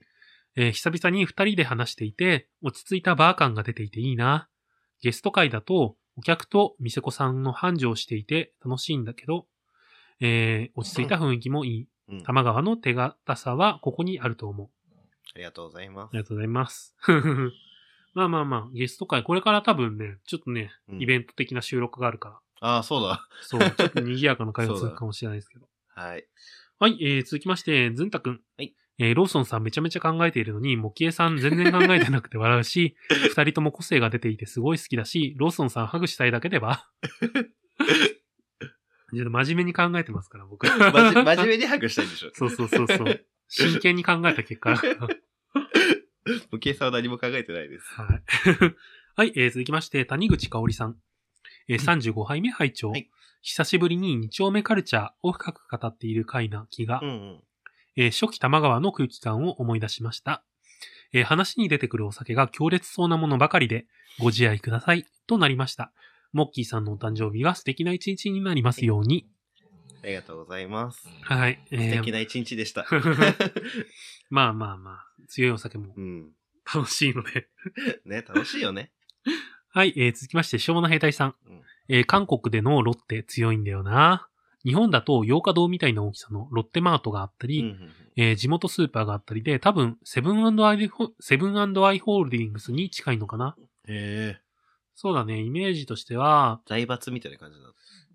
えー久々に二人で話していて、落ち着いたバー感が出ていていいな。ゲスト会だと、お客と店子さんの繁盛していて楽しいんだけど、えー落ち着いた雰囲気もいい。うん。あ玉川の手堅さはここにあると思う。りがとうございますあり。がとうございます。まあまあまあ、ゲスト会、これから多分ね、ちょっとね、うんイベント的な収録があるから、ああ、そうだ。そう、ちょっと賑やかな会話するかもしれないですけど。はい。はい、えー、続きまして、ずんたくん。はい。えー、ローソンさんめちゃめちゃ考えているのに、モキエさん全然考えてなくて笑うし、二人とも個性が出ていてすごい好きだし、ローソンさんハグしたいだけでは ちょっと真面目に考えてますから、僕。真面目にハグしたいんでしょ。そうそうそうそう。真剣に考えた結果だから。無計算は何も考えてないです。はい。はい、えー続きまして、谷口香織さん。えー35杯目拝聴、はい久しぶりに二丁目カルチャーを深く語っている回な気が、うんうん。えー初期玉川の空気感を思い出しました。えー話に出てくるお酒が強烈そうなものばかりで、ご自愛ください、となりました。モッキーさんのお誕生日が素敵な一日になりますように。ありがとうございます。はい。えー素敵な一日でした。まあまあまあ、強いお酒もうん。楽しいので。ね、楽しいよね。はい、えー続きまして、昭和の兵隊さん。うんえー韓国でのロッテ強いんだよな。日本だと洋華堂みたいな大きさのロッテマートがあったり、うんうんうんえー地元スーパーがあったりで、多分、セブンアイホ、セブンアイ・ホールディングスに近いのかなへえ。そうだね、イメージとしては、財閥みたいな感じだ。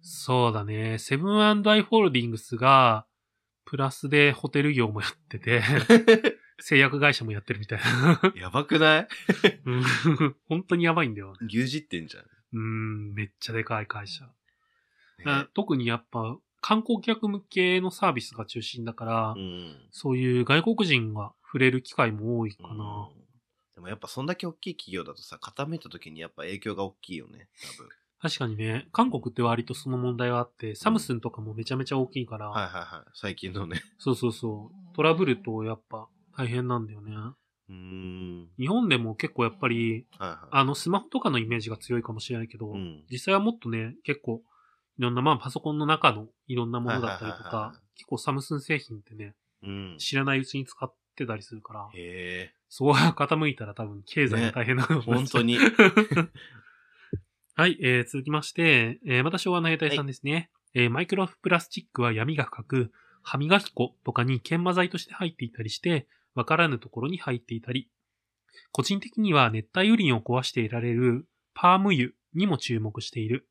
そうだね、セブンアイ・ホールディングスが、プラスでホテル業もやってて、製薬会社もやってるみたいな。やばくない？うん 本当にやばいんだよね。牛耳ってんじゃん。うん、めっちゃでかい会社。ねあ特にやっぱ、観光客向けのサービスが中心だから、うん。そういう外国人が触れる機会も多いかな。うんでもやっぱそんだけ大きい企業だとさ、傾いた時にやっぱ影響が大きいよね、多分。確かにね、韓国って割とその問題はあって、サムスンとかもめちゃめちゃ大きいから、はいはいはい。最近のね。そうそうそう、トラブルとやっぱ大変なんだよね。うーん。日本でも結構やっぱり、はいはい。あのスマホとかのイメージが強いかもしれないけど、うん。実際はもっとね、結構、いろんな、まあパソコンの中のいろんなものだったりとはいはいはいはか、結構サムスン製品ってね、うん。知らないうちに使ってたりするから、へそこが傾いたら多分経済が大変なのえ。本当に。はい、えー、続きまして、えー、また昭和の兵隊さんですね。えー、マイクロプラスチックは闇が深く、歯磨き粉とかに研磨剤として入っていたりして、わからぬところに入っていたり、個人的には熱帯雨林を壊していられるパーム油にも注目している。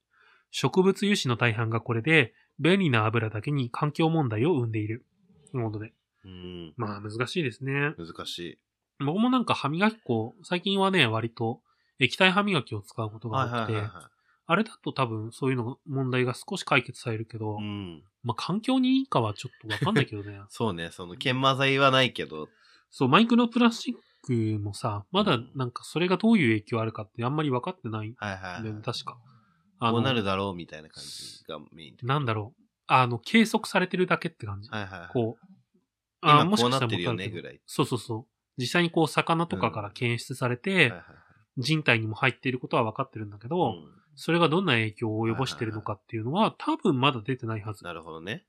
植物油脂の大半がこれで、便利な油だけに環境問題を生んでいる。ということで。うん。まあ難しいですね。難しい。僕もなんか歯磨き粉、最近はね、割と液体歯磨きを使うことがはい多くて、はいはいはあれだと多分そういうの問題が少し解決されるけど、い。うん。まあ環境にいいかはちょっとわかんないけどね。そうね、その研磨剤はないけど、そう、マイクロプラスチックもさ、まだなんかそれがどういう影響あるかってあんまり分かってないんはいはいはい。だよね、確か。あのこうなるだろうみたいな感じがメインで。なんだろう。あの、計測されてるだけって感じ。はいはいはい。こう。今もしかしたらこうなってるよねぐらい。そうそうそう。実際にこう、魚とかから検出されて、はいはいはい人体にも入っていることは分かってるんだけど、うんそれがどんな影響を及ぼしてるのかっていうのは、多分まだ出てないはず。なるほどね。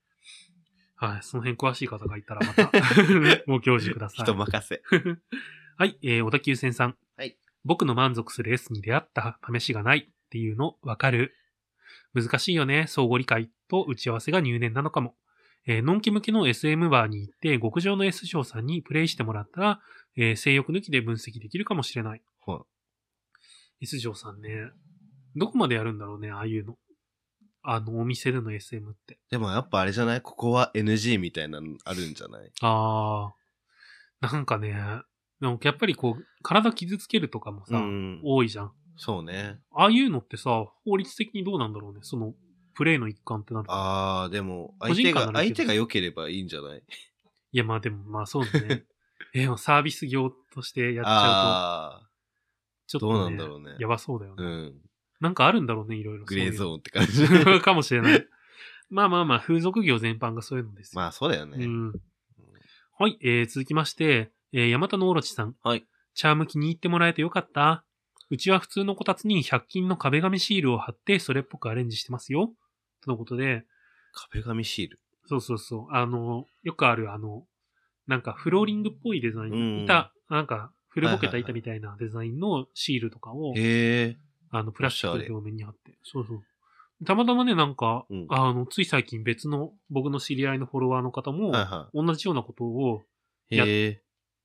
はい。その辺詳しい方がいたらまた、ご教示ください。人任せ。はい。えー、小田急線さん。はい。僕の満足する S に出会った試しがないっていうのわかる？難しいよね。相互理解と打ち合わせが入念なのかも。えー、ノンキ向けの SM バーに行って、極上の S 賞さんにプレイしてもらったら、えー、性欲抜きで分析できるかもしれない。ほう S 賞さんね。どこまでやるんだろうね、ああいうの。あの、お店での SM って。でもやっぱあれじゃない？ここは NG みたいなのあるんじゃない？ああ。なんかね、でもやっぱりこう、体傷つけるとかもさ、うん。多いじゃん。そうね。ああいうのってさ、法律的にどうなんだろうね。その、プレイの一環ってなると。あー、でも、個相手が、人間ならいいけど相手が良ければいいんじゃない？いや、まあでも、まあそうだね。え、サービス業としてやっちゃあうと、ちょっと、ね、どうなんだろうねやばそうだよー、ね。うん。なんかあるんだろうね、いろいろ。グレーゾーーンって感じ。ン。かもしれない。まあまあまあ、風俗業全般がそういうのですよ。まあそうだよね。うん。はい、えー、続きまして、えー、山田のオロチさん。はい。チャーム気に入ってもらえてよかった。うちは普通のこたつに100均の壁紙シールを貼って、それっぽくアレンジしてますよ。とのことで、壁紙シール。そうそうそう。あの、よくある、あの、なんかフローリングっぽいデザイン。うん板、なんか古ぼけた板みたいなデザインのシールとかを、へえ。あの、プラスチックの表面に貼って。そうそう。たまたまね、なんか、うんあの、つい最近別の僕の知り合いのフォロワーの方も、同じようなことをい。やっ。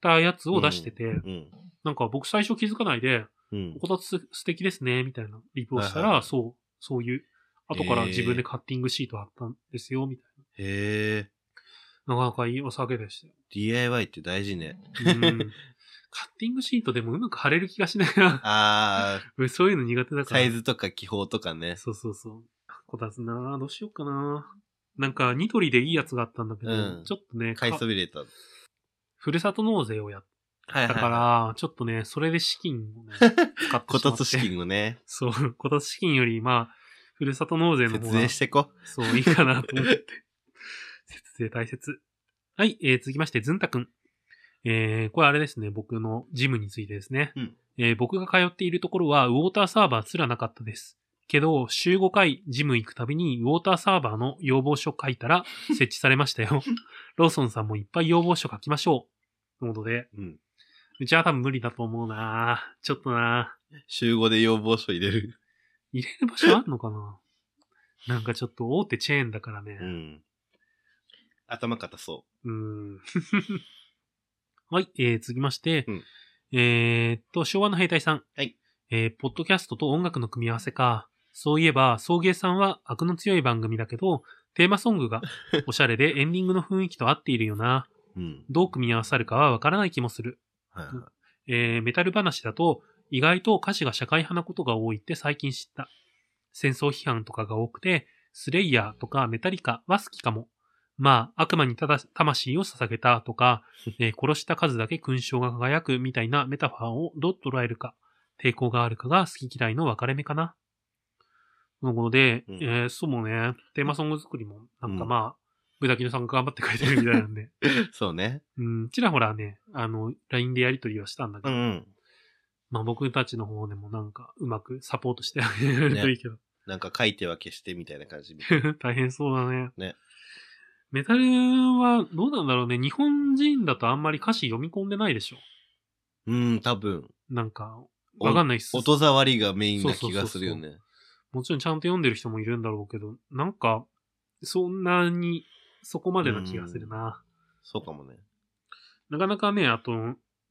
たやつを出してて、うん。なんか僕最初気づかないで、うん。こたつ素敵ですね、みたいなリプをしたら、はいはいはいそう、そういう、後から自分でカッティングシート貼ったんですよ、みたいへえ。な。なかなかいいお酒でしたよ。DIY って大事ね。うん。カッティングシートでもうまく貼れる気がしないな。あ俺 そういうの苦手だー、から。サイズとか気泡とかね。そうそうそう。こたつなどうしようかななんか、ニトリでいいやつがあったんだけど、うんちょっとね、買いかそびれた。ふるさと納税をやっはいたから、はちょっとね、それで資金をね、使ってしまって。こたつ資金をね、そう、こたつ資金より、まあ、ふるさと納税の方節が税してこ。そう、いいかなと思って。節税大切。はい、えー、続きまして、ずんたくん。えー、これあれですね、僕のジムについてですね。うんえー僕が通っているところは、ウォーターサーバーすらなかったです。けど、週5回ジム行くたびに、ウォーターサーバーの要望書書いたら、設置されましたよ。ローソンさんもいっぱい要望書書きましょう。ということで、うん。うちは多分無理だと思うなちょっとな週5で要望書入れる。入れる場所あんのかな？なんかちょっと大手チェーンだからね。うん。頭固そうーん。はい、えー、続きまして、うんえーっと、昭和の兵隊さん。はい。えー、ポッドキャストと音楽の組み合わせか。そういえば、送迎さんは悪の強い番組だけど、テーマソングが おしゃれでエンディングの雰囲気と合っているよな。う。うん。どう組み合わさるかはわからない気もする。はいはえー、メタル話だと、意外と歌詞が社会派なことが多いって最近知った。戦争批判とかが多くて、スレイヤーとかメタリカは好きかも。まあ、悪魔にただ魂を捧げたとか、えー殺した数だけ勲章が輝くみたいなメタファーをどう捉えるか、抵抗があるかが好き嫌いの分かれ目かな。のことで、うんえーそうもね、テーマソング作りも、なんかうんまあ、ブダキノさんが頑張ってくれてるみたいなんで、い。そうね。うん、ちらほらね、あの、LINE でやりとりはしたんだけど、うんうん。まあ僕たちの方でもなんかうまくサポートしてあげるといいけど。なんか書いては消してみたいな感じ。大変そうだね。ねメタルはどうなんだろうね。日本人だとあんまり歌詞読み込んでないでしょ。うん、多分。なんか、おわかんないっす。音触りがメインな気がするよね。もちろんちゃんと読んでる人もいるんだろうけど、なんか、そんなに、そこまでな気がするな。そうかもね。なかなかね、あと、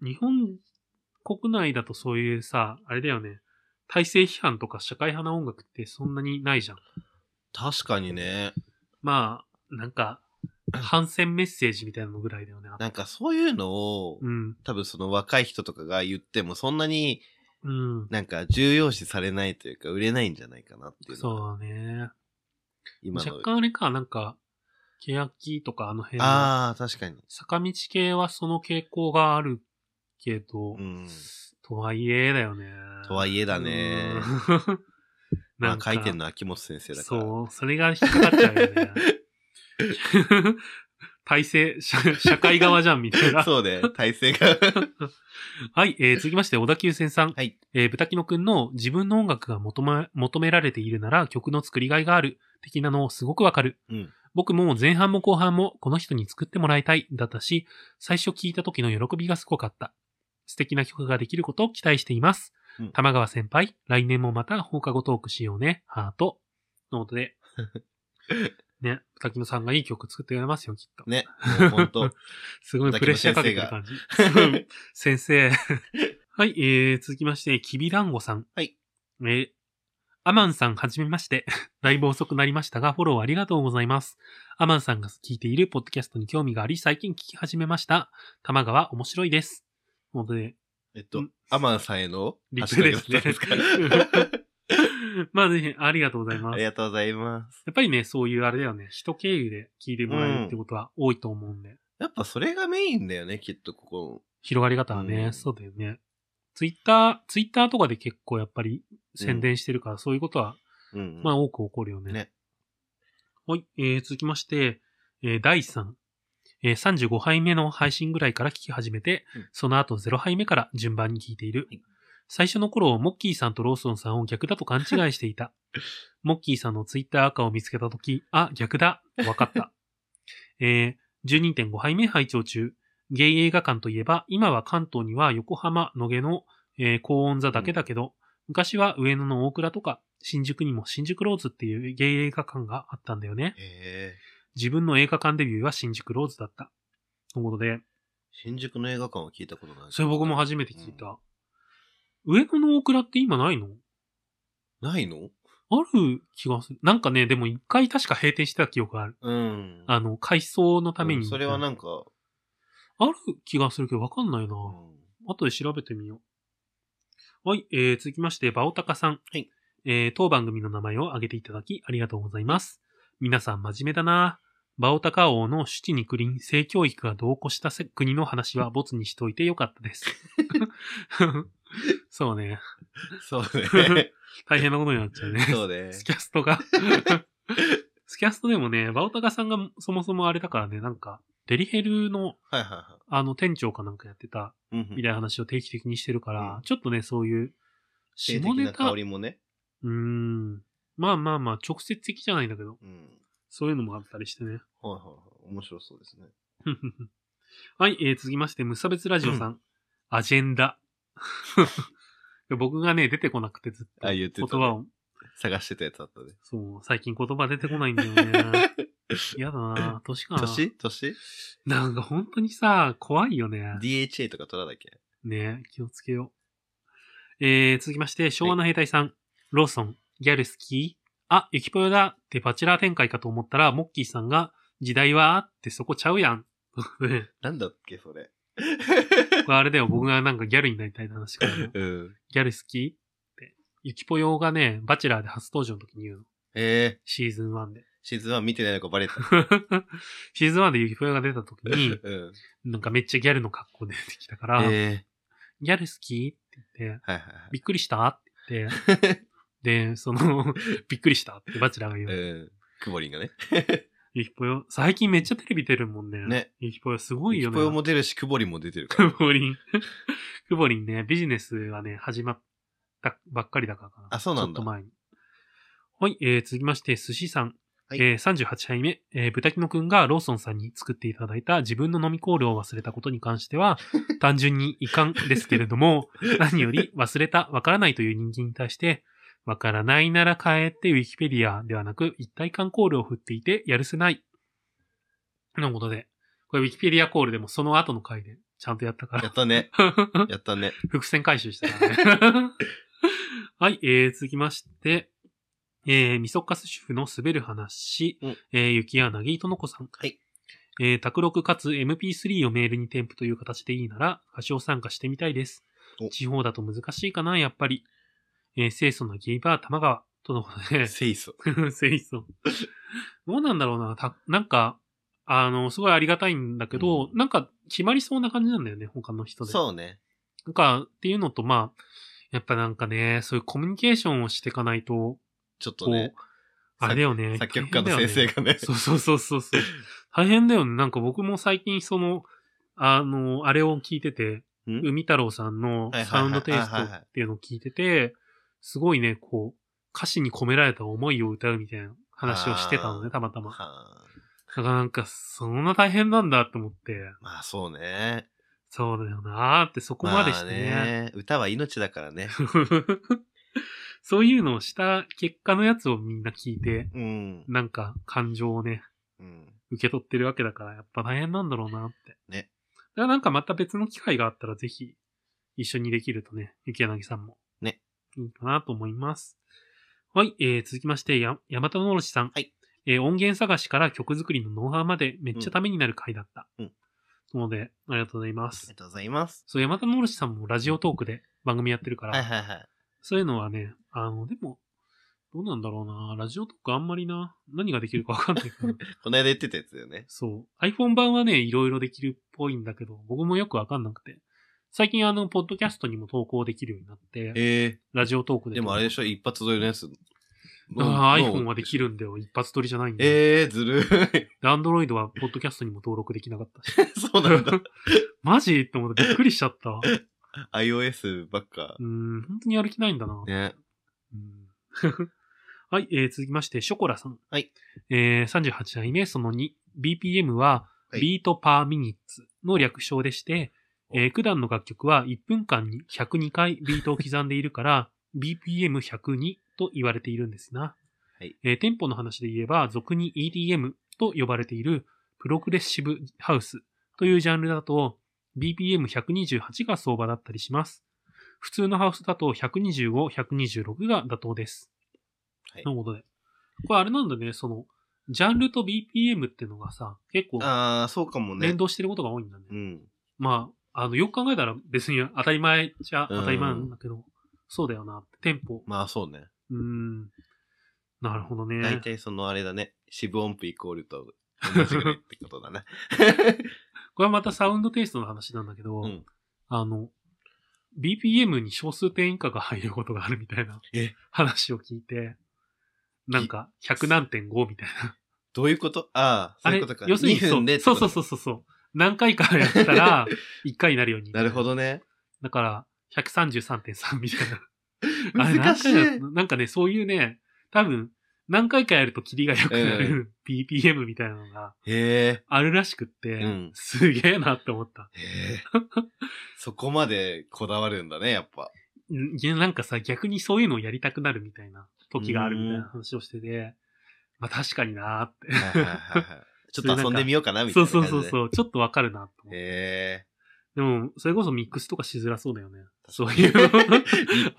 日本国内だとそういうさ、あれだよね。体制批判とか社会派な音楽ってそんなにないじゃん。確かにね。まあ、なんか、反戦メッセージみたいなのぐらいだよね。なんかそういうのを、うん。多分その若い人とかが言ってもそんなにうん。なんか重要視されないというか売れないんじゃないかなっていうそうだね。今の若。干あれか、なんか、欅とかあの辺のああ、確かに。坂道系はその傾向があるけど、うん。とはいえだよね。とはいえだね なんかあ書いてんのは秋元先生だから。そう、それが引っかかっちゃうよね。体制、社社会側じゃん、みたいな。そうで、体勢が。はい、えー続きまして、小田急線さん。はい。えー、豚キノくんの自分の音楽が求め、求められているなら曲の作りがいがある、的なのをすごくわかる。うん。僕も前半も後半もこの人に作ってもらいたい、だったし、最初聞いた時の喜びがすごかった。素敵な曲ができることを期待しています。うん玉川先輩、来年もまた放課後トークしようね、ハート。のことで。ね、豚キノさんがいい曲作ってくれますよ、きっと。ね。もうほんと。すごいプレッシャーかけてる感じ。先生。はい、えー、続きまして、きびだんごさん。はい。えー、アマンさんはじめまして。だいぶ遅くなりましたが、フォローありがとうございます。アマンさんが聞いているポッドキャストに興味があり、最近聞き始めました。玉川面白いです。ので、えっとん、アマンさんへのリプですね まあぜひ、ありがとうございます。やありがとうございます。っぱりね、そういうあれだよね、人経由で聞いてもらえるってことは多いと思うんで。やっぱそれがメインだよね、きっとここ。広がり方はね、うんそうだよね。ツイッター、ツイッターとかで結構やっぱり宣伝してるから、そういうことは、うん。まあ多く起こるよね。ね。はい、えー、続きまして、えー、第3。えー35杯目の配信ぐらいから聞き始めて、うんその後0杯目から順番に聞いている。はい最初の頃、モッキーさんとローソンさんを逆だと勘違いしていた。モッキーさんのツイッター赤を見つけたとき、あ、逆だ、わかった。えー、12.5杯目拝聴中。ゲイ映画館といえば、今は関東には横浜、野毛の、えー高音座だけだけど、昔は上野の大倉とか、新宿にも新宿ローズっていうゲイ映画館があったんだよね。へえ。自分の映画館デビューは新宿ローズだった。ということで、新宿の映画館は聞いたことない。それ僕も初めて聞いた。上野の大倉って今ないの？ないの？ある気がする。なんかね、でも一回確か閉店してた記憶がある。うん。あの、改装のために。うんそれはなんか、ある気がするけどわかんないな。うん後で調べてみよう。はい、えー、続きまして、バオタカさん。はい。えー、当番組の名前を挙げていただき、ありがとうございます。皆さん真面目だなバオタカ王のシュチにクリン性教育が同行したせ国の話はボツにしといてよかったです。そうね。そうね。大変なことになっちゃうね。そうね。スキャストが。スキャストでもね、バオタカさんがそもそもあれだからね、なんか、デリヘルの、はいはいはあの、店長かなんかやってた、い。うんみたいな話を定期的にしてるから、うんちょっとね、そういう、性下ネタ、的な香うりもね。ーん。まあまあまあ、直接的じゃないんだけど、うん。そういうのもあったりしてね。はいはいはい。面白そうですね。はい、えー、続きまして、無差別ラジオさん。アジェンダ。僕がね、出てこなくてずっとあ、言ってた、言葉を、探してたやつだったね。そう、最近言葉出てこないんだよね。嫌だな年かな。年？年？なんか本当にさ、怖いよね。?DHA とか取らなきゃ。ね気をつけよう。えー、続きまして、昭和の兵隊さん。ローソン、ギャル好き？あ、ゆきぽよだってバチェラー展開かと思ったら、モッキーさんが、時代はってそこちゃうやん。ね なんだっけ、それ。これあれだよ、僕がなんかギャルになりたい話からの。うん。ギャル好き？って。ゆきぽよがね、バチェラーで初登場の時に言うの。えー、シーズン1で。シーズン1見てないのかバレた。シーズン1でゆきぽよが出た時に、うん。なんかめっちゃギャルの格好で出てきたから、えギャル好きって言って、ー、はいはいびっくりしたって言って、で、その、びっくりしたってバチェラーが言う。うん。クボリンがね。ゆきぽよ、最近めっちゃテレビ出るもんね。ね。ゆきぽよすごいよね。キポヨも出るし、クボリンも出てるから。くぼりん。くぼりんね、ビジネスがね、始まったばっかりだからかな。あそうなんだちょっと前に。はい、えー、続きまして、寿司さん。はいえー、38杯目、えー、豚キノくんがローソンさんに作っていただいた自分の飲みコールを忘れたことに関しては、単純に遺憾ですけれども、何より忘れた、わからないという人間に対して、わからないなら帰ってウィキペディアではなく一体感コールを振っていてやるせない。のことで、これウィキペディアコールでもその後の回でちゃんとやったからやっ。たね。やったね。伏線回収したからね。はい、えー、続きまして、えー、みそかす主婦の滑る話、うんえー、ゆきやなぎとのこさん。はい。えー、卓録かつ MP3 をメールに添付という形でいいなら、歌唱参加してみたいですお。地方だと難しいかな、やっぱり。えー、清楚なゲイバー玉川、とのことで、清楚。清楚。どうなんだろうな、た、なんか、あの、すごいありがたいんだけど、うんなんか決まりそうな感じなんだよね、他の人で。そうね。なんか、っていうのと、まあ、やっぱなんかね、そういうコミュニケーションをしていかないと、ちょっとね。あれだよね。作曲家の先生がね。そうそうそうそうそう。大変だよね。なんか僕も最近その、あの、あれを聞いてて、ん？海太郎さんのサウンドテイストっていうのを聞いてて、すごいね、こう、歌詞に込められた思いを歌うみたいな話をしてたのね、たまたま。はあだからなんか、そんな大変なんだって思って、まあそうね。そうだよなーってそこまでしてね。まあね。歌は命だからね。そういうのをした結果のやつをみんな聞いて、うん。なんか感情をね、うん。受け取ってるわけだから、やっぱ大変なんだろうなって。ね。だからなんかまた別の機会があったらぜひ一緒にできるとね、ゆきやなぎさんも。ね。いいかなと思います。はい、えー、続きまして、や、山田のろしさん。はい。えー、音源探しから曲作りのノウハウまでめっちゃためになる回だった。うん。なので、ありがとうございまありすが。とうございます。そう、山田のろしさんもラジオトークで番組やってるから、はいはいはい。そういうのはね、あの、でも、どうなんだろうな。ラジオトークあんまりな、何ができるかわかんないから。この間言ってたやつだよね。そう。iPhone 版はね、いろいろできるっぽいんだけど、僕もよくわかんなくて。最近あの、ポッドキャストにも投稿できるようになって、えラジオトークえで。でもあれでしょ？一発撮りのやつ。ああ、の iPhone はできるんだよ。一発撮りじゃないんだよ。えー、ずるい。で Android はポッドキャストにも登録できなかったし。そうなんだ。マジ？って思ってびっくりしちゃった。iOS ばっかう。ん、本当にやる気ないんだな。ね。うんはい、えー続きまして、ショコラさん。はい。えー、38代目、その2。BPM は、はい beat per minutes の略称でして、えー普段の楽曲は1分間に102回ビートを刻んでいるから、BPM102 と言われているんですな。はいえーテンポの話で言えば、俗に EDM と呼ばれているプログレッシブハウスというジャンルだと、BPM128 が相場だったりします。普通のハウスだと125、126が妥当です。はいなるほどね。これあれなんだね、その、ジャンルと BPM ってのがさ、結構ああ、そうかもね連。動してることが多いんだね。うん。まあ、あの、よく考えたら別に当たり前じゃうん当たり前なんだけど、そうだよな。テンポ。まあそうね。うーん。なるほどね。大体そのあれだね。四分音符イコールと同じぐらいってことだね。これはまたサウンドテイストの話なんだけど、うんあの、BPM に小数点以下が入ることがあるみたいなえ？話を聞いて、なんか100何点5みたいな。どういうこと？ああ、そあれういうことか。要するに2分でってこと？そうそうそうそうそう。何回かやったら 1回になるように。なるほどね。だから、133.3みたいな。あれ難しいなんかね、そういうね、多分、何回かやるとキリが良くなる BPM みたいなのが。あるらしくって、うんすげえなって思った。そこまでこだわるんだね、やっぱ。んいや、なんかさ、逆にそういうのをやりたくなるみたいな時があるみたいな話をしてて、まあ確かになーって。ちょっと遊んでみようかな、みたそういな感じで。そうそうそう、ちょっとわかるなと思って。へでも、それこそミックスとかしづらそうだよね。え。そういうの。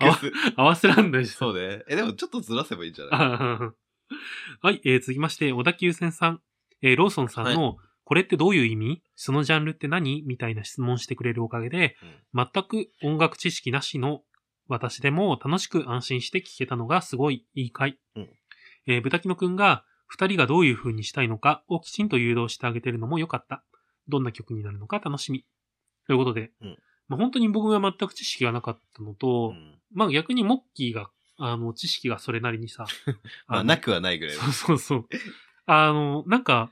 合わせらんないし。そうね。え、でもちょっとずらせばいいんじゃない？あはい、えー続きまして、小田急線さん、えーローソンさんの、これってどういう意味？そのジャンルって何？みたいな質問してくれるおかげで、全く音楽知識なしの私でも楽しく安心して聴けたのがすごいいい回。うんえー豚キノくんが二人がどういう風にしたいのかをきちんと誘導してあげてるのも良かった。どんな曲になるのか楽しみ。ということで、うんまあ、本当に僕が全く知識がなかったのと、うんまあ逆にモッキーが、あの、知識がそれなりにさ、まあ、のなくはないぐらいだそうそうそう。あの、なんか、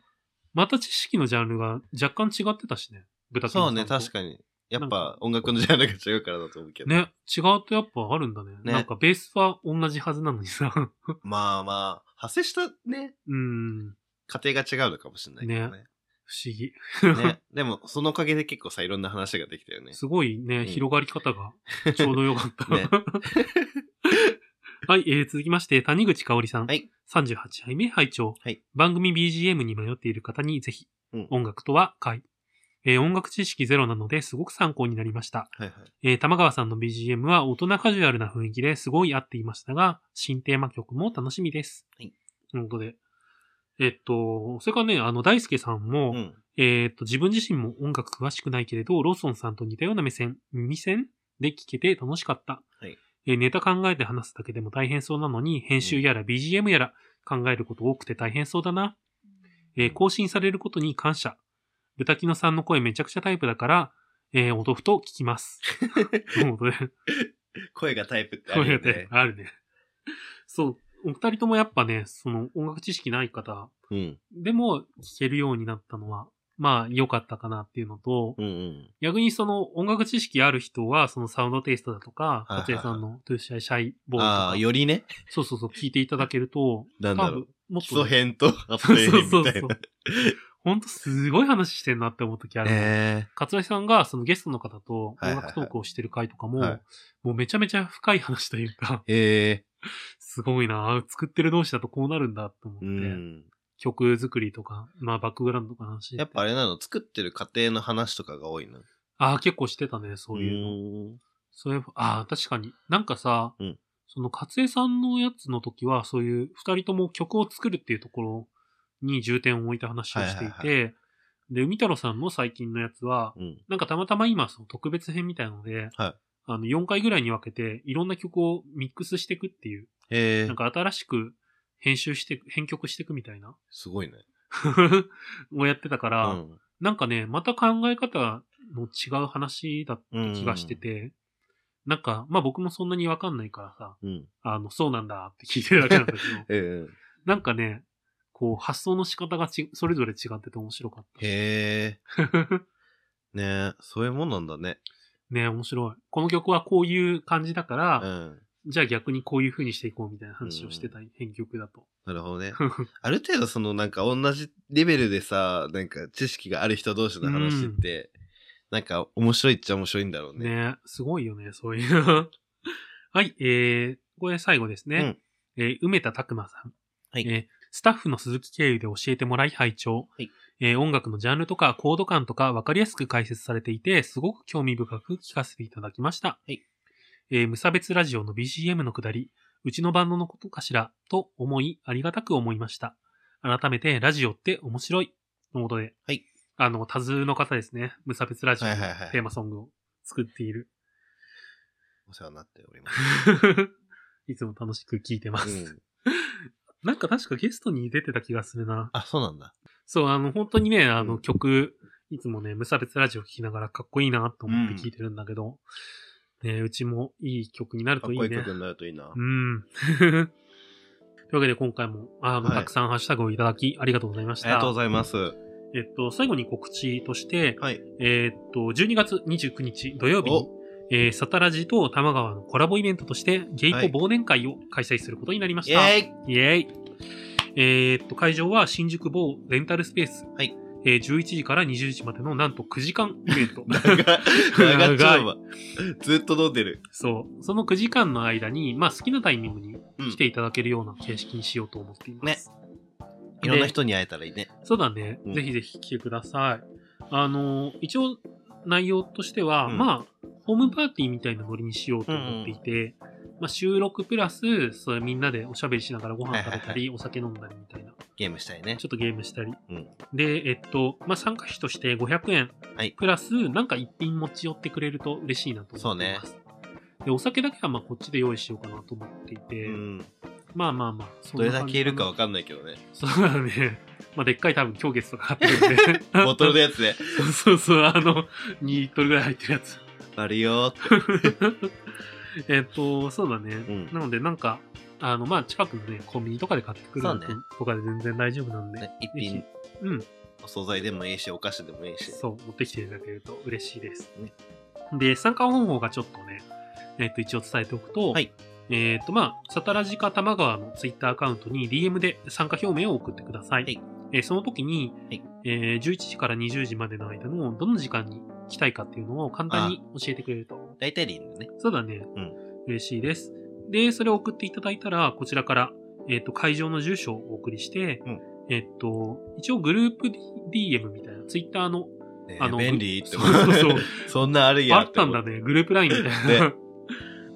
また知識のジャンルが若干違ってたしね。豚そうね、確に。かに。やっぱ音楽のジャンルが違うからだと思うけど。ね、違うとやっぱあるんだね。ねなんかベースは同じはずなのにさ。まあまあ、派生したね、うん、過程が違うのかもしれないけどね。不思議。ね。でも、そのおかげで結構さ、いろんな話ができたよね。すごいね、うん広がり方が ちょうどよかった。ね はい、えー続きまして、谷口香織さん。はい38杯目拝聴、はい番組 BGM に迷っている方にぜひ、うん音楽とは回。えー音楽知識ゼロなのですごく参考になりました。はいはい。えー玉川さんの BGM は大人カジュアルな雰囲気ですごい合っていましたが、新テーマ曲も楽しみです。はい。ということで。えっと、それからね、あの、大輔さんも、うん。えっと、自分自身も音楽詳しくないけれど、ローソンさんと似たような目線、耳線で聴けて楽しかった。はいえーネタ考えて話すだけでも大変そうなのに、編集やら BGM やら考えること多くて大変そうだな。えー更新されることに感謝。豚キノさんの声めちゃくちゃタイプだから、えー、お豆腐と聞きます。声がタイプってあそうやってるよね。あるね。そう、お二人ともやっぱね、その音楽知識ない方うん。でも聞けるようになったのは、まあ良かったかなっていうのと、うんうん。逆にその音楽知識ある人は、そのサウンドテイストだとか、はいはいさんのトゥーシャイシャイボーイとあかあ、、よりね、そうそうそう聞いていただけると、なんだろう多分。もっ基とね、礎編と後編みたいな。ほんとすごい話してんなって思う時ある。え勝井さんがそのゲストの方と音楽トークをしてる回とかも、はいもうめちゃめちゃ深い話というか、ー、えすごいな作ってる同士だとこうなるんだと思っー、て、うん。曲作りとか、まあバックグラウンドとかの話。やっぱあれなの、作ってる過程の話とかが多いの？ああ、結構してたね、そういうの。うんそういう、ああ、確かに。なんかさ、うんその、勝江さんのやつの時は、そういう、二人とも曲を作るっていうところに重点を置いた話をしていて、はいで、海太郎さんの最近のやつは、うん。なんかたまたま今、その特別編みたいので、はいあの、4回ぐらいに分けて、いろんな曲をミックスしていくっていう、えーなん、か新しく編集して、編曲していくみたいな、すごいね。をやってたから、うん。なんかね、また考え方の違う話だった気がしてて、なんか、まあ僕もそんなにわかんないからさ、うん。あの、そうなんだって聞いてるだけなんだけど、うんうん。なんかね、こう、発想の仕方がち、それぞれ違ってて面白かった。へえ。ねえ、そういうもんなんだね。ね面白い。この曲はこういう感じだから、うん。じゃあ逆にこういう風にしていこうみたいな話をしてた、編曲だと。なるほどね。ある程度そのなんか同じレベルでさ、なんか知識がある人同士の話って、なんか面白いっちゃ面白いんだろうね。ねすごいよね、そういう。はい、えー、これ最後ですね。えー梅田拓馬さん。はいえースタッフの鈴木経由で教えてもらい拝聴、はいえー音楽のジャンルとかコード感とか分かりやすく解説されていて、すごく興味深く聞かせていただきました。はいえー無差別ラジオの BGM のくだり、うちのバンドのことかしら、と思い、ありがたく思いました。改めて、ラジオって面白い。ということで、はいあの、多数の方ですね。無差別ラジオのはいはいはいテーマソングを作っている。お世話になっております。いつも楽しく聞いてます。うん。なんか確かゲストに出てた気がするな。あ、そうなんだ。そう、あの、本当にね、あのうん曲、いつもね、無差別ラジオ聴きながらかっこいいなと思って聴いてるんだけど、ね、うちもいい曲になるといいね。かっこいい曲になるといいな。うん。というわけで今回も、あの、はいたくさんハッシュタグをいただき、ありがとうございました。ありがとうございます。えっと、最後に告知として、はい。えっと、12月29日土曜日にお、えー、サタラジと玉川のコラボイベントとして、ゲイポはい。忘年会を開催することになりました。イェーイ。イェーイ。えーっと、会場は新宿某レンタルスペース。はい。えー11時から20時までのなんと9時間イベント。長い。長っちゃうわ。ずっと飲んでる。そう。その9時間の間に、まあ好きなタイミングにうん来てい。ただけるような形式にしようと思ってい。ます。い。ろんな人に会えたらい。い。ね。そうだね。うんぜひぜひ来てください。あの、一応内容としては、うんまあ、ホームパーティーみたいなノリにしようと思っていて、まあ収録プラス、それみんなでおしゃべりしながらご飯食べたり、お酒飲んだりみたいな。ゲームしたいねち。ょっとゲームしたり。うん。で、えっと、まあ、参加費として500円。はいプラス、なんか一品持ち寄ってくれると嬉しいなと思っています。で、お酒だけはまあこっちで用意しようかなと思っていて、うん。まあまあまあ、そんどれだけいるかわかんないけどね。そうだね。まあ、でっかい多分狂月とかあってるんで。ボトルのやつで。そうそうそう、あの、2リットルぐらい入ってるやつ。あるよーって。えっと、そうだね。んなので、なんか、あの、まあ、近くのね、コンビニとかで買ってくるうねとかで全然大丈夫なんで。ね一品、うん。お惣菜でもいいし、お菓子でもいいし。そう、持ってきていただけると嬉しいです。ねで、参加方法がちょっとね、えっ、と、一応伝えておくと、はいえっ、と、まあ、サタラジカ玉川のツイッターアカウントに DM で参加表明を送ってください。はいえーその時に、はいえー11時から20時までの間のどの時間に来たいかっていうのを簡単に教えてくれると。大体でいいんだね。そうだね。うん嬉しいです。で、それを送っていただいたら、こちらから、えっ、と、会場の住所をお送りして、うんえっ、と、一応グループ DM みたいな、ツイッターのねあの便利ってそうそうそう。そんなあるやあったんだね。グループラインみたいな。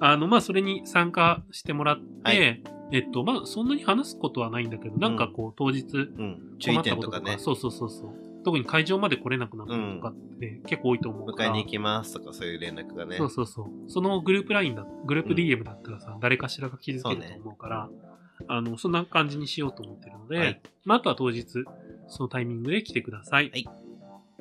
あの、まあ、それに参加してもらって、はいえっと、まあ、そんなに話すことはないんだけど、なんかこう、当日、うん。困った。こととかそうそうそうそう。特に会場まで来れなくなったりとかって結構多いと思うから。迎えに行きますとかそういう連絡がね。そうそうそう。そのグループラインだ、グループうん DM だったらさ、誰かしらが気づけると思うから、あの、そんな感じにしようと思ってるので、はいまあ、あとは当日、そのタイミングで来てください。はい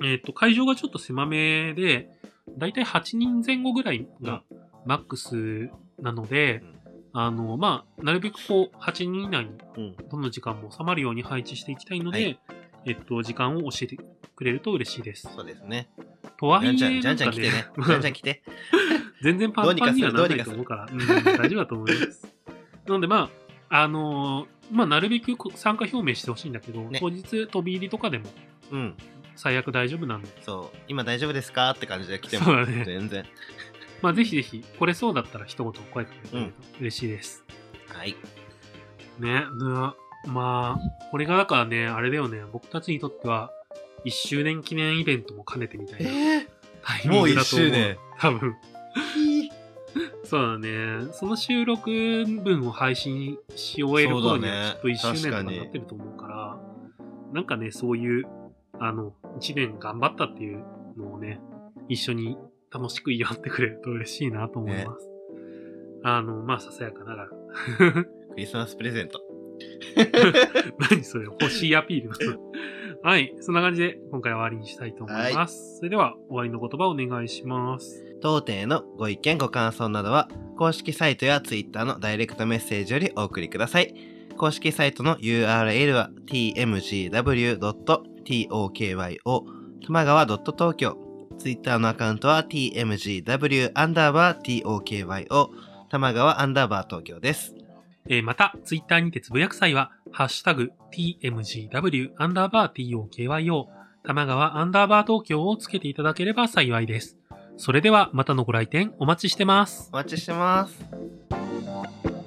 えっ、と、会場がちょっと狭めで、だいたい8人前後ぐらいがマックスなので、あの、まあ、なるべくこう、8人以内にうん。どの時間も収まるように配置していきたいので、はいえっと、時間を教えてくれると嬉しいです。そうですね。とはいえ、じゃんじゃん、じゃん来てね。じゃんじゃん来て。全然パンパンにはならないと思うから、うん、大丈夫だと思います。なので、まあ、あのーまあ、なるべくこ参加表明してほしいんだけど、ね当日飛び入りとかでもうん。最悪大丈夫なんで、そう。今大丈夫ですかって感じで来ても。そうだね全然。まあ、ぜひぜひ、これそうだったら一言声かけてくれると嬉しいです。はい。ね、なまあ、これがだからね、あれだよね、僕たちにとっては、1周年記念イベントも兼ねてみたいなえタイミングだと思う。もう一周年多分。そうだね。その収録分を配信し終える頃にはきっと1周年とかになってると思うから、なんかね、そういう、あの、1年頑張ったっていうのをね、一緒に楽しく祝ってくれると嬉しいなと思います。あの、まあ、ささやかながら。クリスマスプレゼント。何それ欲しいアピール はい。そんな感じで今回は終わりにしたいと思います。それでは終わりの言葉をお願いします。当店へのご意見ご感想などは公式サイトや Twitter のダイレクトメッセージよりお送りください公式サイトの URL は tmgw.tokyo 玉川 .tokyo Twitter のアカウントは tmgw アンダーバー tokyo 玉川アンダーバー東京ですえーまた、ツイッターにてつぶやく際は、ハッシュタグ、tmgw アンダーバー tokyo、玉川アンダーバー東京をつけていただければ幸いです。それでは、またのご来店お待ちしてます。お待ちしてます